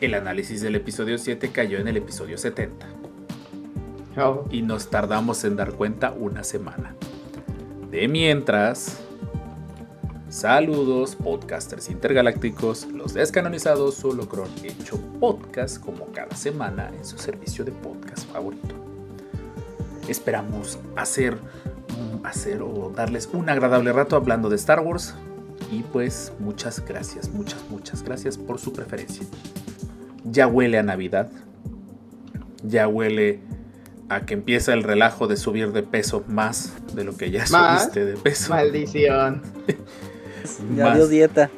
el análisis del episodio 7 cayó en el episodio 70. Oh, Y nos tardamos en dar cuenta una semana. De mientras, saludos podcasters intergalácticos, los descanonizados solo Cron hecho podcast como cada semana en su servicio de podcast favorito. Esperamos hacer, mm, hacer o darles un agradable rato hablando de Star Wars. Y pues muchas gracias, muchas, muchas gracias por su preferencia. Ya huele a Navidad. Ya huele a que empieza el relajo de subir de peso más de lo que ya ¿Más? subiste de peso. maldición. Ya Más. dio dieta.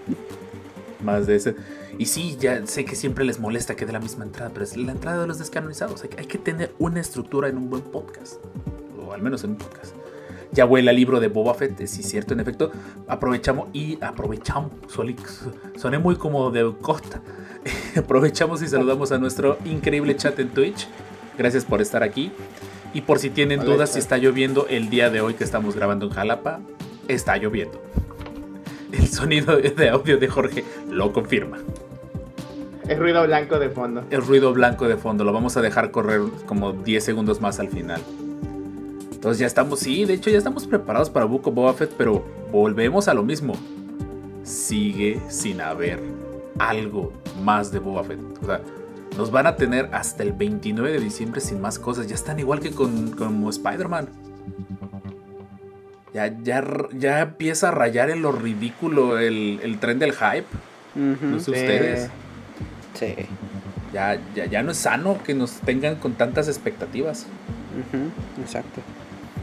Más de ese. Y sí, ya sé que siempre les molesta que dé la misma entrada, pero es la entrada de los descanonizados. Hay, que- hay que tener una estructura en un buen podcast. O al menos en un podcast. Ya huele al libro de Boba Fett, sí, cierto, en efecto. Aprovechamos y aprovechamos. Soné muy como de costa. aprovechamos y saludamos a nuestro increíble chat en Twitch. Gracias por estar aquí. Y por si tienen dudas si está lloviendo el día de hoy que estamos grabando en Jalapa, está lloviendo. El sonido de audio de Jorge lo confirma. Es ruido blanco de fondo. El ruido blanco de fondo lo vamos a dejar correr como 10 segundos más al final. Entonces ya estamos, sí, de hecho ya estamos preparados para of Boba Fett, pero volvemos a lo mismo. Sigue sin haber algo más de Boba Fett. O sea, nos van a tener hasta el 29 de diciembre sin más cosas. Ya están igual que con como Spider-Man. Ya, ya, ya empieza a rayar en lo ridículo el, el tren del hype. No sé Sí. ustedes. Sí. Ya, ya, ya no es sano que nos tengan con tantas expectativas. Exacto.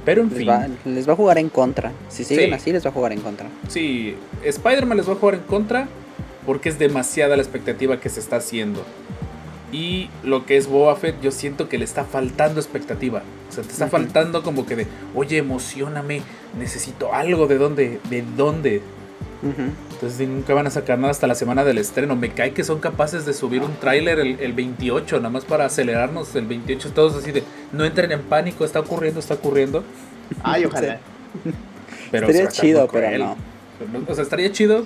Pero en Les fin, va, les va a jugar en contra. Si siguen Sí. así, les va a jugar en contra. sí, Spider-Man les va a jugar en contra porque es demasiada la expectativa que se está haciendo. Y lo que es Boba Fett, yo siento que le está faltando expectativa. O sea, te está Ujú. faltando como que de, oye, emocioname, necesito algo de dónde, de dónde. Ujú. Entonces nunca van a sacar nada hasta la semana del estreno. Me cae que son capaces de subir un tráiler el, el 28, nada más para acelerarnos el 28. Todos así de, no entren en pánico, está ocurriendo, está ocurriendo. Ay, ojalá. Pero Estaría chido, pero no. O sea, estaría chido,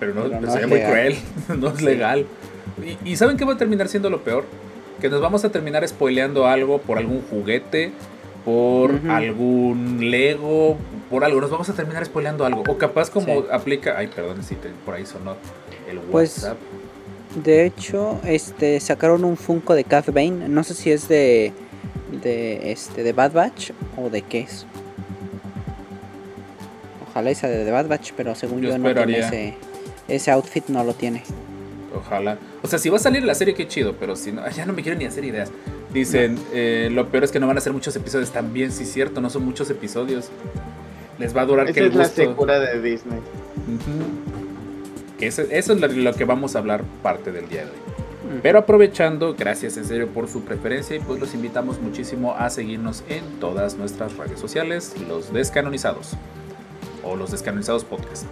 pero no, Pero no sería muy legal. cruel. no es legal. Y, y ¿saben qué va a terminar siendo lo peor? Que nos vamos a terminar spoileando algo por algún juguete, por algún Lego, por algo. Nos vamos a terminar spoileando algo. O capaz como Sí. aplica. Ay, perdón si te- por ahí sonó el Pues, WhatsApp. De hecho, este sacaron un Funko de Cad Bane. No sé si es de de este de Bad Batch o de qué es. Ojalá sea de The Bad Batch, pero según Yo yo, no tiene ese ese outfit no lo tiene. Ojalá. O sea, si va a salir la serie, qué chido, pero si no, ya no me quiero ni hacer ideas. Dicen, eh, lo peor es que no van a ser muchos episodios. También, sí, cierto, no son muchos episodios. Les va a durar que Esa el es la gusto. secura de Disney. Eso, eso es lo, lo que vamos a hablar parte del día de hoy. Pero aprovechando, gracias en serio por su preferencia y pues los invitamos muchísimo a seguirnos en todas nuestras redes sociales, los descanonizados o los descanonizados podcast.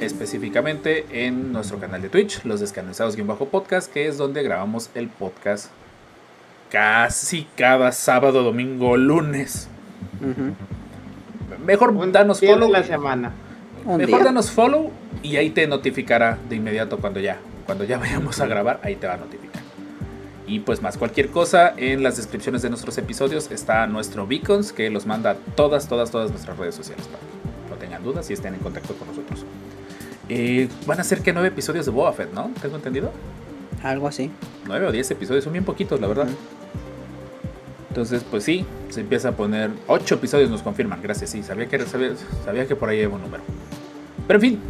Específicamente en nuestro canal de Twitch, los descanonizados-podcast, que es donde grabamos el podcast casi cada sábado, domingo, lunes. Mejor Un danos día de follow. la semana. Un Mejor día. danos follow y ahí te notificará de inmediato cuando ya, cuando ya vayamos a grabar, ahí te va a notificar. Y pues más cualquier cosa, en las descripciones de nuestros episodios está nuestro Beacons que los manda a todas, todas, todas nuestras redes sociales para que no tengan dudas y estén en contacto con nosotros. Eh, van a ser que nueve episodios de Boba Fett, ¿no? ¿Tengo entendido? Algo así. Nueve o diez episodios, son bien poquitos, la verdad. Ujú. Entonces, pues sí, se empieza a poner. Ocho episodios nos confirman, gracias. Sí, sabía que, sabía, sabía que por ahí había un número. Pero en fin,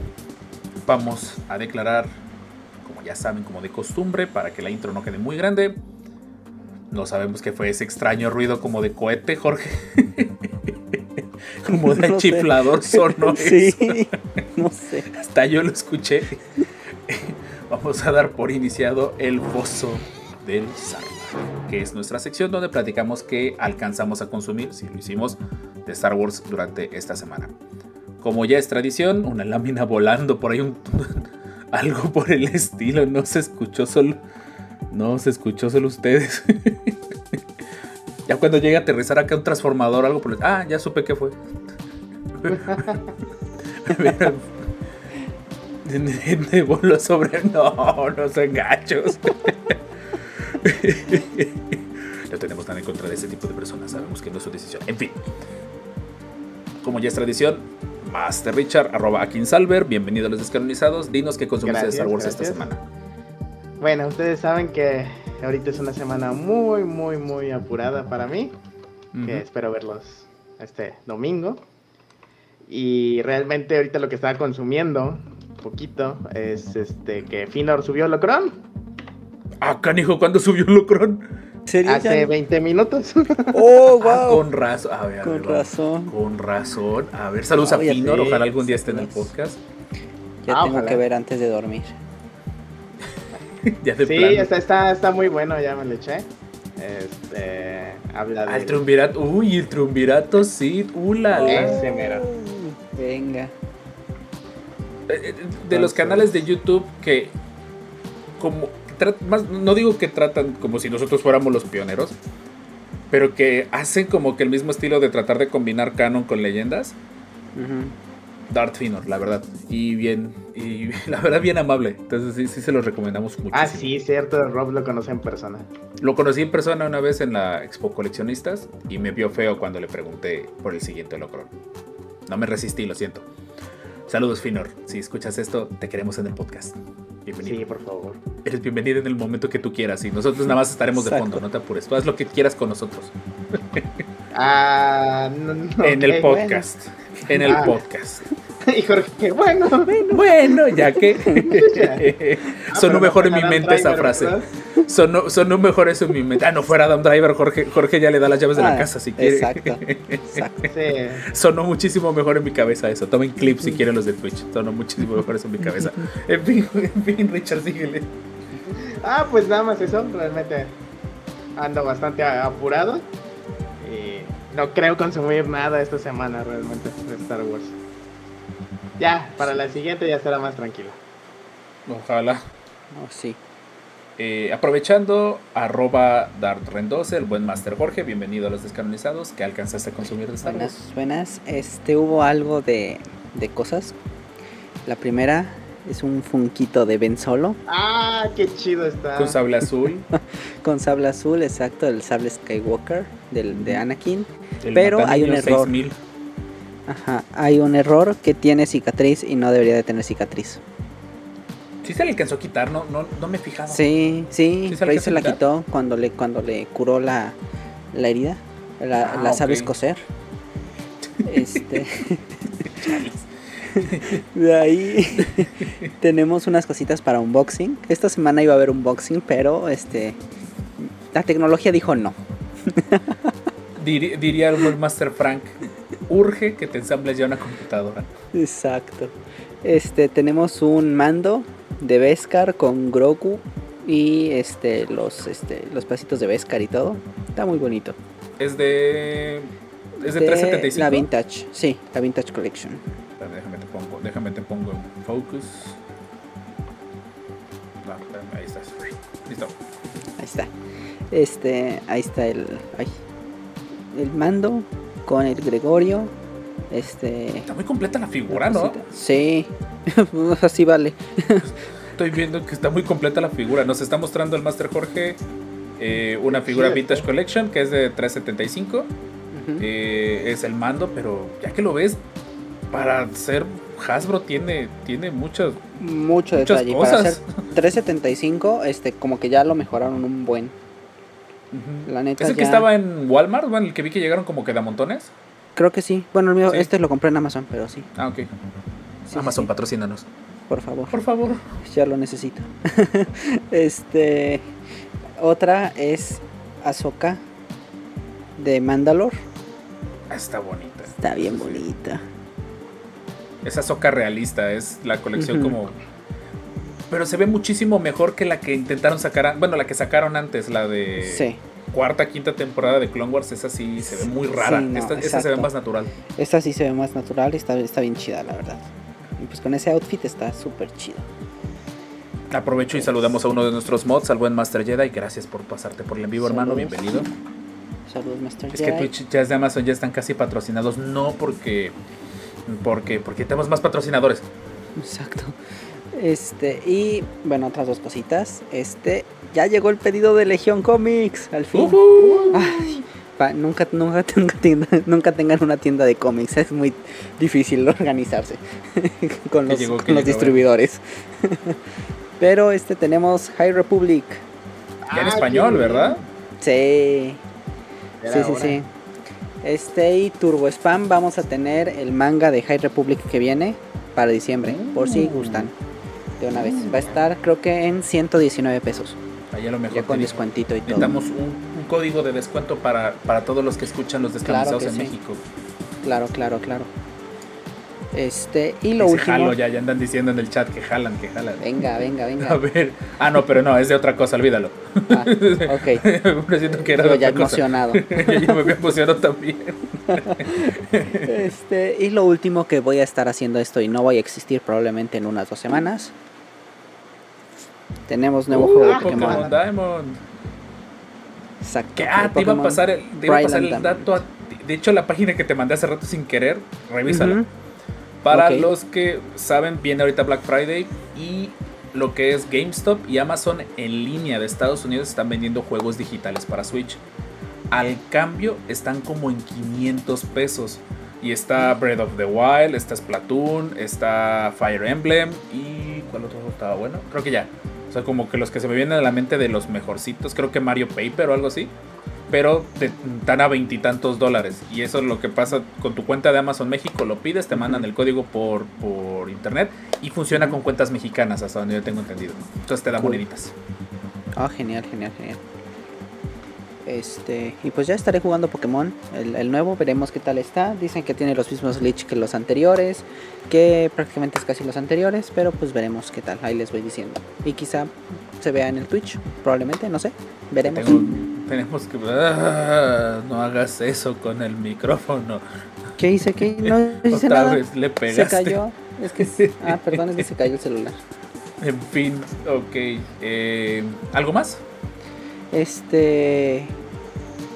vamos a declarar, como ya saben, como de costumbre, para que la intro no quede muy grande. No sabemos qué fue ese extraño ruido como de cohete, Jorge. como de No chiflador sonoro. Sí, no sé. Hasta yo lo escuché. vamos a dar por iniciado el foso del Sarlacc, que es nuestra sección donde platicamos qué alcanzamos a consumir, si lo hicimos, de Star Wars durante esta semana. Como ya es tradición, una lámina volando por ahí, un, algo por el estilo, no se escuchó solo, no se escuchó solo ustedes. Ya cuando llegue a aterrizar acá un transformador, algo por el, ah, ya supe qué fue. de voló sobre. No, no son gachos. no tenemos nada en contra de ese tipo de personas. Sabemos que no es su decisión. En fin. Como ya es tradición, Master Richard, arroba Akinsalver, bienvenido a los descanonizados. Dinos qué consumiste de Star Wars esta semana. Bueno, ustedes saben que ahorita es una semana muy, muy, muy apurada para mí. Que espero verlos este domingo. Y realmente ahorita lo que estaba consumiendo, un poquito, es este que Finor subió Locron Ah, canijo, ¿cuándo subió Locron? Hace Ya? 20 minutos. Oh, Ah, wow. con razón. A ver, a Con razón. Con razón. A ver, saludos a Ah, ya Finor. Ojalá algún día esté en el podcast. Ya Ah, tengo ojalá. que ver antes de dormir. ya de sí, plano. está, está, está muy bueno, ya me lo eché. Este, habla Ah, el de... triunvirato. Uy, el triunvirato, sí. Uh, la, la. Ese mero. Venga. Eh, eh, de los canales de YouTube que como más no digo que tratan como si nosotros fuéramos los pioneros pero que hacen como que el mismo estilo de tratar de combinar canon con leyendas Ujú. Darth Finor la verdad y bien y la verdad bien amable entonces sí sí se los recomendamos mucho Ah, sí, cierto, Rob lo conoce en persona. lo conocí en persona una vez en la Expo Coleccionistas y me vio feo cuando le pregunté por el siguiente Locron no me resistí lo siento saludos Finor si escuchas esto te queremos en el podcast bienvenido Sí, por favor. Eres bienvenido en el momento que tú quieras y nosotros nada más estaremos de Exacto. fondo, no te apures. Tú haz lo que quieras con nosotros. Ah, no, no, en el podcast. En el Ah. podcast. bueno. Y Jorge, bueno. Bueno, ya que. Ah, sonó pero mejor en mi mente esa frase. Sonó, sonó mejor eso en mi mente. Ah, no fuera Adam Driver, Jorge, Jorge ya le da las llaves de la Ah, casa si quiere. Exacto. Exacto. Sí. Sonó muchísimo mejor en mi cabeza eso. Tomen clips si quieren los de Twitch. Sonó muchísimo mejor eso en mi cabeza. En fin, en fin, Richard, síguele. Ah, pues nada más eso. Realmente ando bastante apurado. No creo consumir nada esta semana realmente de Star Wars. Ya, para la siguiente ya será más tranquilo. Ojalá. Oh, sí. Eh, aprovechando, arroba Dart Rendose, el buen Master Jorge, bienvenido a los descanonizados. ¿Qué alcanzaste a consumir de Star Wars? Buenas, buenas. Este hubo algo de, de cosas. La primera es un funquito de Ben Solo Ah, qué chido está. Con sable azul. con sable azul, exacto, el sable Skywalker del, de Anakin. el Pero hay un error. 6000. Ajá, hay un error que tiene cicatriz y no debería de tener cicatriz. Sí se le alcanzó a quitar, no, no, no me he fijado. Sí, sí, ¿Sí se Rey se la quitó cuando le cuando le curó la, la herida. La, Ah, la sabes ok. coser. Este. de ahí tenemos unas cositas para unboxing. Esta semana iba a haber unboxing, pero este. La tecnología dijo no. Diría el buen Master Frank, urge que te ensambles ya una computadora. Exacto. Este, tenemos un mando de Beskar con Grogu y este los este los pasitos de Beskar y todo. Está muy bonito. Es de... Es de, De 375. La Vintage, sí, la Vintage Collection. Espera, Déjame te pongo, déjame te pongo en focus. No, ahí estás. Listo. Ahí está. Este, ahí está el ay, el mando con el Gregorio. Este, Está muy completa la figura, ¿no? Sí. Así vale. Estoy viendo que está muy completa la figura. Nos está mostrando el Master Jorge eh, una figura Vintage está. Collection que es de 375. Ujú. Eh, es el mando, pero ya que lo ves, para ser Hasbro tiene, tiene muchas, Mucho muchas detalle. Para cosas. hacer 375, este, como que ya lo mejoraron un buen. Ujú. La neta ¿Es el que estaba en Walmart? Bueno, el que vi que llegaron como que de montones. Creo que sí. Bueno, el mío, Sí. este lo compré en Amazon, pero sí. Ah, ok. Sí, Amazon, sí. patrocínanos. Por favor. Por favor. Ya lo necesito. este. Otra es Ahsoka de Mandalor. Ah, Está bonita. Está bien Sí. bonita. Esa soca realista es la colección como. pero se ve muchísimo mejor que la que intentaron sacar, a- bueno, la que sacaron antes, la de Sí. cuarta, quinta temporada de Clone Wars, esa sí se ve muy rara. Sí, no, esta, esta se ve más natural. Esta sí se ve más natural y está, está bien chida, la verdad. Y pues con ese outfit está súper chido. Aprovecho y saludamos a uno de nuestros mods, al buen Master Jedi. Gracias por pasarte por el en vivo, hermano. Bienvenido. Saludos, Master Es que Jedi. Twitch ya es de Amazon ya están casi patrocinados, no porque porque porque tenemos más patrocinadores. Exacto. Este, y bueno, otras dos cositas. Este, ya llegó el pedido de Legión Comics, al fin. Ay, pa- nunca, nunca, nunca, tengan- nunca tengan una tienda de cómics, es muy difícil organizarse con ¿Qué los, llegó? con ¿Qué los llegó? distribuidores. Pero este tenemos High Republic. Ya en español, qué ¿verdad? Sí, sí, sí, sí. Este y Turbo Spam vamos a tener el manga de High Republic que viene para diciembre, por si Mm. gustan. De una vez. Va a estar creo que en 119 pesos. Allá lo mejor. Ya con descuentito y todo. Necesitamos un, un código de descuento para, para todos los que escuchan los descansados que en sí. México. Claro, claro, claro. Este, y lo Dice, último. jalo, ya, ya andan diciendo en el chat que jalan, que jalan. Venga, venga, A venga. ver. Ah, no, pero no, es de otra cosa, olvídalo. Ah, ok. Me siento que era Yo de ya otra cosa. emocionado. Yo me había emocionado también. Este, y lo último que voy a estar haciendo esto y no voy a existir probablemente en unas dos semanas. Tenemos nuevo Uh, juego de Pokémon Pokémon. Diamond. Exacto. Que, ah, te iba a pasar el, te iba a pasar el dato. a de hecho, la página que te mandé hace rato sin querer, revísala. Para los que saben, viene ahorita Black Friday y lo que es GameStop y Amazon en línea de Estados Unidos están vendiendo juegos digitales para Switch. Al cambio están como en 500 pesos. Y está Breath of the Wild, está Splatoon, está Fire Emblem y ¿cuál otro estaba bueno? Creo que ya. O sea, como que los que se me vienen a la mente de los mejorcitos, creo que Mario Paper o algo así. Pero te dan a veintitantos dólares. Y eso es lo que pasa con tu cuenta de Amazon México. Lo pides, te mandan el código por, por internet. Y funciona con cuentas mexicanas, hasta donde yo tengo entendido. Entonces te dan Cool. moneditas. Ah, genial, genial, genial. Este, y pues ya estaré jugando Pokémon, el, el nuevo, veremos qué tal está. Dicen que tiene los mismos glitch que los anteriores, que prácticamente es casi los anteriores, pero pues veremos qué tal, ahí les voy diciendo. Y quizá se vea en el Twitch, probablemente, no sé, veremos. Tengo- tenemos que. Ah, no hagas eso con el micrófono. ¿Qué hice? ¿Qué? No hice Otra nada. vez le Se pegaste. cayó. Es que, ah, perdón, es que se cayó el celular. En fin, ok. eh, ¿Algo más? Este,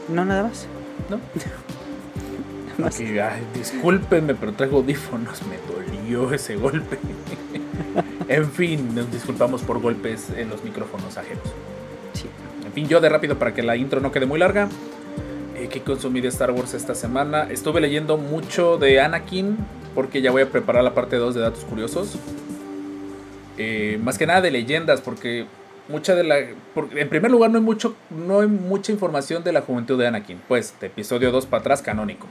no, nada más. ¿No? Nada más. Ok, ay, discúlpenme, pero traigo audífonos. Me dolió ese golpe. en fin, nos disculpamos por golpes en los micrófonos ajenos. Sí. En fin, yo de rápido para que la intro no quede muy larga. Eh, ¿Qué consumí de Star Wars esta semana? Estuve leyendo mucho de Anakin porque ya voy a preparar la parte 2 de datos curiosos. Eh, más que nada de leyendas porque mucha de la porque en primer lugar no hay mucho no hay mucha información de la juventud de Anakin, pues de episodio 2 para atrás canónico.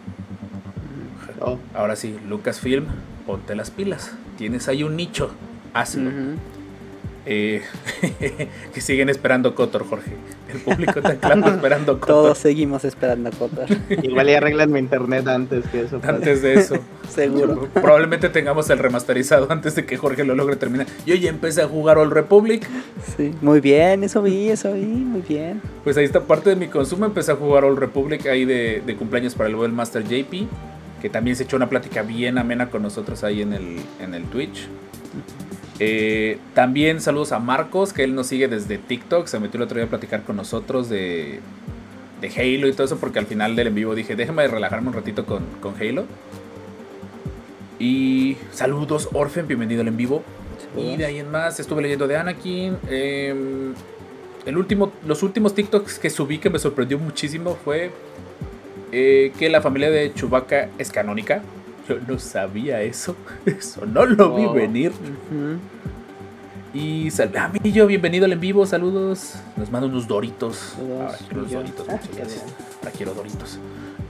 Oh, Ahora sí, Lucasfilm, ponte las pilas. Tienes ahí un nicho. Hazlo. Eh, que siguen esperando Cotor, Jorge. El público está claro esperando Cotor. Todos seguimos esperando a Cotor, igual y arreglan mi internet antes que eso. Antes de eso. seguro. Probablemente tengamos el remasterizado antes de que Jorge lo logre terminar. Yo ya empecé a jugar All Republic. Sí, muy bien, eso vi, eso vi, muy bien. Pues ahí está parte de mi consumo. Empecé a jugar All Republic ahí de, de cumpleaños para el buen Master JP. Que también se echó una plática bien amena con nosotros ahí en el, en el Twitch. Eh, también saludos a Marcos, que él nos sigue desde TikTok. Se metió el otro día a platicar con nosotros de, de Halo y todo eso. Porque al final del en vivo dije, déjame relajarme un ratito con, con Halo. Y saludos, Orphan, bienvenido al en vivo. Y de ahí en más estuve leyendo de Anakin. em, el último, los últimos TikToks que subí que me sorprendió muchísimo fue eh, que la familia de Chewbacca es canónica. Yo no sabía eso. Eso no lo vi Oh. venir. Ujú. Y sal a mí yo, bienvenido al en vivo, saludos. Nos manda unos doritos. Saludos, Ahora quiero los yo. doritos, Ah, muchas gracias. Ahora quiero doritos.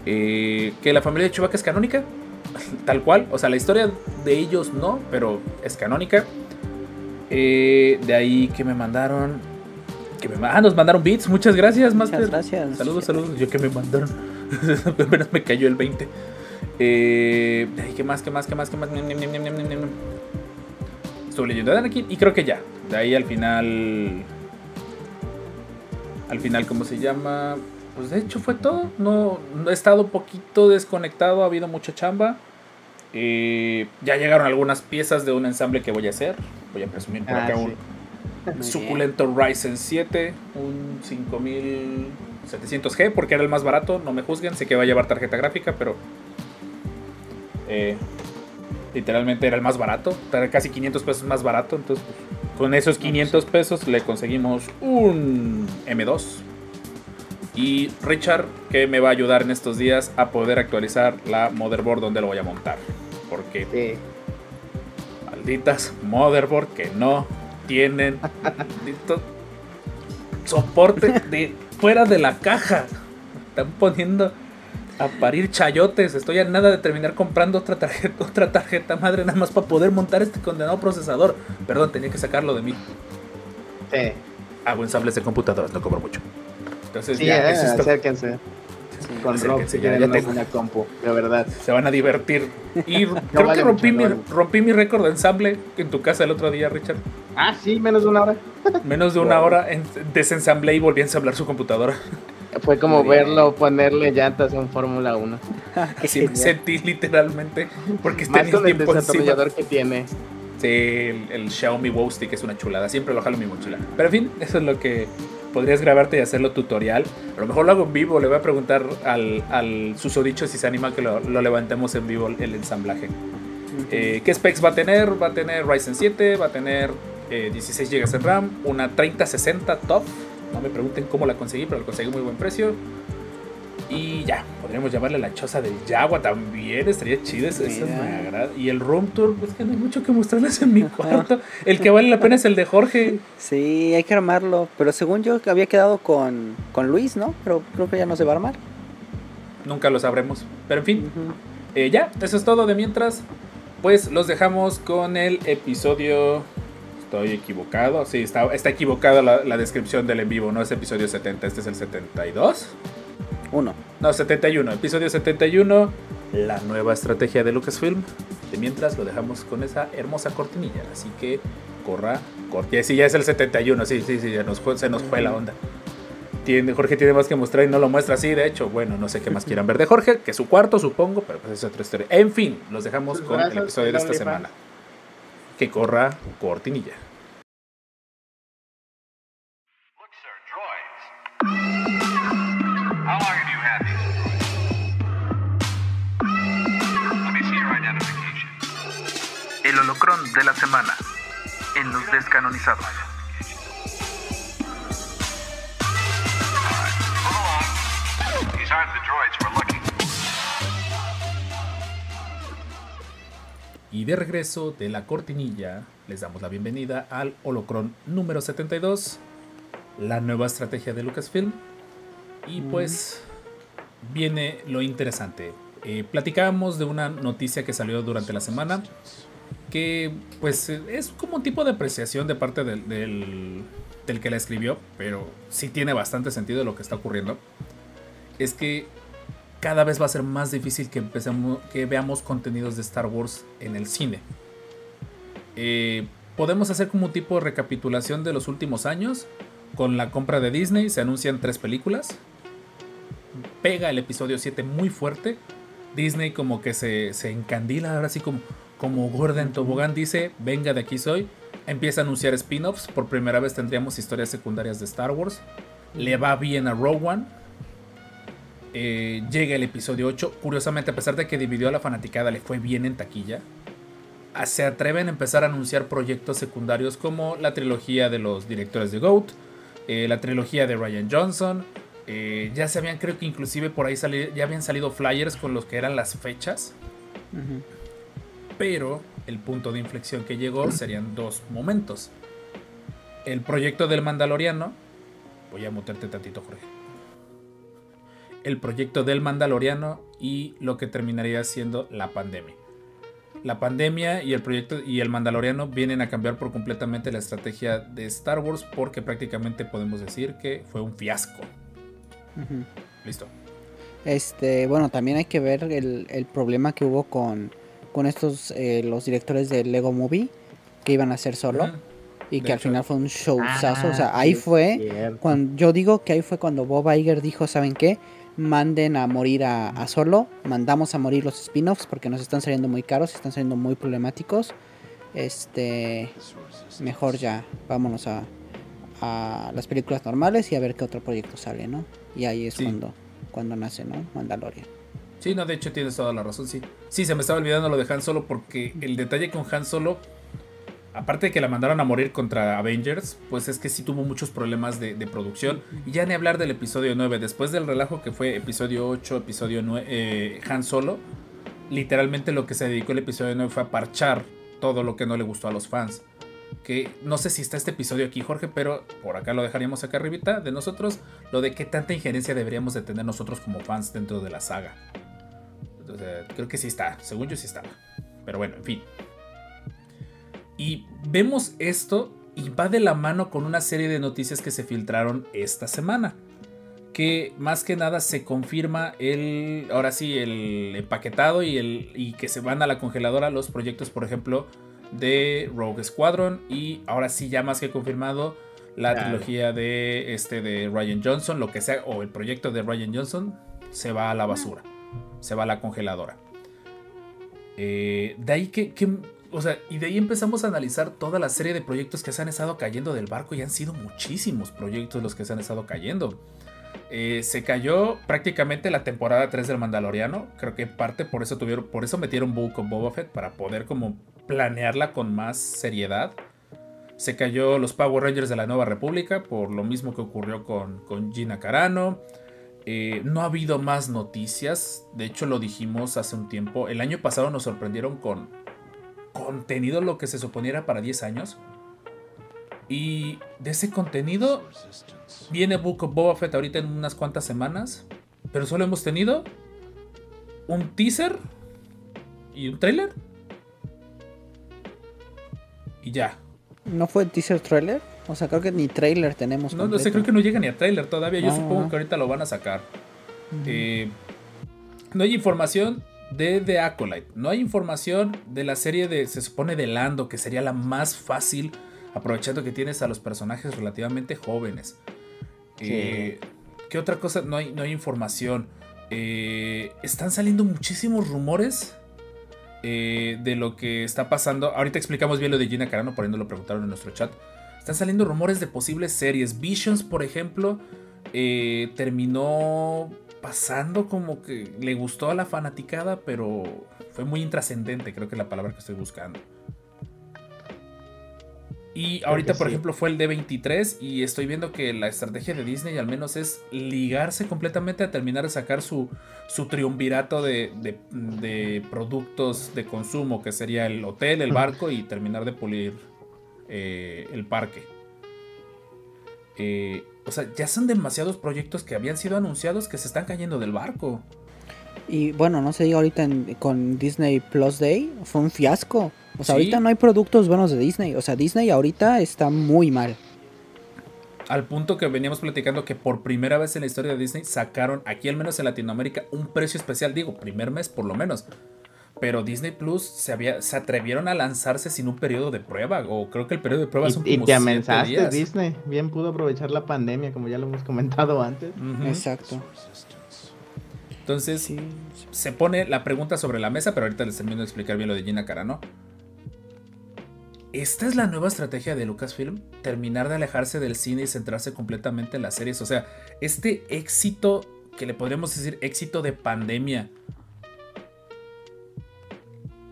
Eh, que la familia de Chewbacca es canónica. Tal cual. O sea, la historia de ellos no, pero es canónica. Eh, de ahí que me mandaron. Que me, ah, nos mandaron beats. Muchas gracias, Master. Muchas gracias. Saludos, saludos. Yo que me mandaron. Apenas me cayó el 20. Eh, ¿qué más? ¿Qué más? ¿Qué más? ¿Qué más? Estuve leyendo de Anakin y creo que ya. De ahí al final. Al final, ¿cómo se llama? Pues de hecho fue todo. No, no he estado un poquito desconectado, ha habido mucha chamba. Eh, ya llegaron algunas piezas de un ensamble que voy a hacer. Voy a presumir por Ah, acá sí. un Muy suculento Ryzen 7, un 5700G, porque era el más barato. No me juzguen, sé que va a llevar tarjeta gráfica, pero. Eh, literalmente era el más barato, era casi 500 pesos más barato. Entonces, pues, con esos 500 pesos le conseguimos un M2. Y Richard, que me va a ayudar en estos días a poder actualizar la motherboard donde lo voy a montar. Porque Sí. malditas motherboard que no tienen soporte de fuera de la caja. Están poniendo a parir chayotes. Estoy a nada de terminar comprando otra tarjeta, otra tarjeta madre nada más para poder montar este condenado procesador. Perdón, tenía que sacarlo de mí. Sí, Hago ensambles de computadoras, no cobro mucho. Entonces sí, ya, eh, acérquense. Con Rob, acérquense, si ya- ya una tengo. buena compu, de verdad. se van a divertir. Y creo que rompí, mi, rompí mi récord de ensamble en tu casa el otro día, Richard. Ah, sí, menos de una hora. Menos de una Wow. hora en- desensamblé y volví a ensamblar su computadora. Fue como verlo ponerle llantas un Fórmula 1. Así me sentí literalmente. Porque Más tenía con el encima. desarrollador que tiene. Sí, el, el Xiaomi Wow Stick es una chulada. Siempre lo jalo en mi mochila. Pero en fin, eso es lo que podrías grabarte y hacerlo tutorial. A lo mejor lo hago en vivo. Le voy a preguntar al, al susodicho si se anima que lo, lo levantemos en vivo el ensamblaje. Eh, ¿Qué specs va a tener? Va a tener Ryzen 7, va a tener eh, 16 GB de RAM, una 3060 top. No me pregunten cómo la conseguí, pero la conseguí a muy buen precio. Y ya, podríamos llamarle la choza del Yagua también. Estaría chido, eso, eso Mira. me agrada. Y el room tour, pues que no hay mucho que mostrarles en mi cuarto. El que vale la pena es el de Jorge. Sí, hay que armarlo. Pero según yo había quedado con, con Luis, ¿no? Pero creo que ya no se va a armar. Nunca lo sabremos. Pero en fin. Eh, ya, eso es todo de mientras. Pues los dejamos con el episodio. Estoy equivocado. Sí, está, está equivocada la, la descripción del en vivo. No es episodio 70, este es el 72. Uno. No, 71. Episodio 71. La nueva estrategia de Lucasfilm. De mientras lo dejamos con esa hermosa cortinilla. Así que corra, corte. Sí, ya es el 71. Sí, sí, sí, ya nos fue- se nos fue la onda. Tiene, Jorge tiene más que mostrar y no lo muestra así. De hecho, bueno, no sé qué más quieran ver de Jorge, que su cuarto, supongo, pero pues es otra historia. En fin, los dejamos con el episodio de esta semana. Que corra cortinilla. El holocrón de la semana en los descanonizados. Move along. These aren't the droids we're looking Y de regreso de la cortinilla, les damos la bienvenida al Holocron número 72, la nueva estrategia de Lucasfilm. Y pues viene lo interesante. Eh, platicábamos de una noticia que salió durante la semana, que pues es como un tipo de apreciación de parte del, del, del que la escribió, pero sí tiene bastante sentido lo que está ocurriendo. Es que cada vez va a ser más difícil que empecemos que veamos contenidos de Star Wars en el cine. Eh, podemos hacer como un tipo de recapitulación de los últimos años. Con la compra de Disney se anuncian tres películas. Pega el episodio 7 muy fuerte. Disney como que se, se encandila, ahora sí como, como gorda en tobogán dice, venga de aquí soy. Empieza a anunciar spin-offs. Por primera vez tendríamos historias secundarias de Star Wars. Le va bien a Rogue One eh, llega el episodio 8. Curiosamente, a pesar de que dividió a la fanaticada, le fue bien en taquilla. Se atreven a empezar a anunciar proyectos secundarios como la trilogía de los directores de GOAT, eh, la trilogía de Ryan Johnson. eh, ya se habían, creo que inclusive por ahí ya habían salido flyers con los que eran las fechas. Pero el punto de inflexión que llegó serían dos momentos. El proyecto del Mandaloriano. Voy a mutarte tantito, Jorge. El proyecto del Mandaloriano y lo que terminaría siendo la pandemia. La pandemia y el proyecto y el Mandaloriano vienen a cambiar por completamente la estrategia de Star Wars porque prácticamente podemos decir que fue un fiasco. Listo. Este, bueno, también hay que ver el, el problema que hubo con, con estos, eh, los directores de Lego Movie, que iban a hacer solo. Ujú. Y De que al final fue un showzazo. o Ah, sea, ahí sí, fue. Cuando, yo digo que ahí fue cuando Bob Iger dijo, ¿saben qué? Manden a morir a, a Solo, mandamos a morir los spin-offs porque nos están saliendo muy caros, están saliendo muy problemáticos. Este, mejor ya, vámonos a, a las películas normales y a ver qué otro proyecto sale, ¿no? Y ahí es Sí. cuando, cuando nace, ¿no? Mandalorian. Sí, no, de hecho tienes toda la razón, sí. Sí, se me estaba olvidando lo de Han Solo porque el detalle con Han Solo, aparte de que la mandaron a morir contra Avengers, pues es que sí tuvo muchos problemas de, producción. Y ya ni hablar del episodio 9, después del relajo que fue episodio 8, episodio 9, eh, Han Solo, literalmente lo que se dedicó el episodio 9 fue a parchar todo lo que no le gustó a los fans. Que no sé si está este episodio aquí, Jorge, pero por acá lo dejaríamos acá arribita de nosotros, lo de qué tanta injerencia deberíamos de tener nosotros como fans dentro de la saga. Creo que sí está, según yo sí estaba. Pero bueno, en fin. Y vemos esto y va de la mano con una serie de noticias que se filtraron esta semana. Que más que nada se confirma el, ahora sí, el empaquetado y, el, y que se van a la congeladora los proyectos, por ejemplo, de Rogue Squadron. Y ahora sí, ya más que confirmado, la Claro. trilogía de, este, de Ryan Johnson, lo que sea, o el proyecto de Ryan Johnson, se va a la basura. Se va a la congeladora. Eh, de ahí que, que- o sea, y de ahí empezamos a analizar toda la serie de proyectos que se han estado cayendo del barco y han sido muchísimos proyectos los que se han estado cayendo. Eh, se cayó prácticamente la temporada 3 del Mandaloriano. Creo que parte por eso tuvieron, por eso metieron Book of Boba Fett para poder como planearla con más seriedad. Se cayó los Power Rangers de la Nueva República por lo mismo que ocurrió con, con Gina Carano. Eh, no ha habido más noticias. De hecho, lo dijimos hace un tiempo. El año pasado nos sorprendieron con contenido lo que se suponiera para 10 años. Y de ese contenido viene Book of Boba Fett ahorita en unas cuantas semanas. Pero solo hemos tenido un teaser y un trailer. Y ya. ¿No fue teaser trailer? O sea, creo que ni trailer tenemos. No, no sé, creo que no llega ni a trailer todavía. Yo Ah. supongo que ahorita lo van a sacar. Eh, no hay información de The Acolyte. No hay información de la serie de, se supone, de Lando, que sería la más fácil, aprovechando que tienes a los personajes relativamente jóvenes. Eh, ¿Qué otra cosa? No hay, no hay información. Eh, están saliendo muchísimos rumores eh, de lo que está pasando. Ahorita explicamos bien lo de Gina Carano, por ahí nos lo preguntaron en nuestro chat. Están saliendo rumores de posibles series. Visions, por ejemplo, terminó pasando como que le gustó a la fanaticada, pero fue muy intrascendente, creo que es la palabra que estoy buscando. Y ahorita, por sí. ejemplo, fue el D23 y estoy viendo que la estrategia de Disney al menos es ligarse completamente a terminar de sacar su, su triunvirato de, de- de productos de consumo, que sería el hotel, el barco y terminar de pulir eh, el parque. Eh, o sea, ya son demasiados proyectos que habían sido anunciados que se están cayendo del barco. Y bueno, no se diga ahorita en- con Disney Plus Day, fue un fiasco. O sea, Sí. ahorita no hay productos buenos de Disney. O sea, Disney ahorita está muy mal. Al punto que veníamos platicando que por primera vez en la historia de Disney sacaron, aquí al menos en Latinoamérica, un precio especial. Digo, primer mes por lo menos. Pero Disney Plus se, había, se atrevieron a lanzarse sin un periodo de prueba. O creo que el periodo de prueba son Y, y como te siete amenazaste, días. Disney. Bien pudo aprovechar la pandemia, como ya lo hemos comentado antes. Exacto. Entonces, Sí. se pone la pregunta sobre la mesa, pero ahorita les termino de explicar bien lo de Gina Carano. ¿Esta es la nueva estrategia de Lucasfilm? Terminar de alejarse del cine y centrarse completamente en las series. O sea, este éxito, que le podríamos decir éxito de pandemia,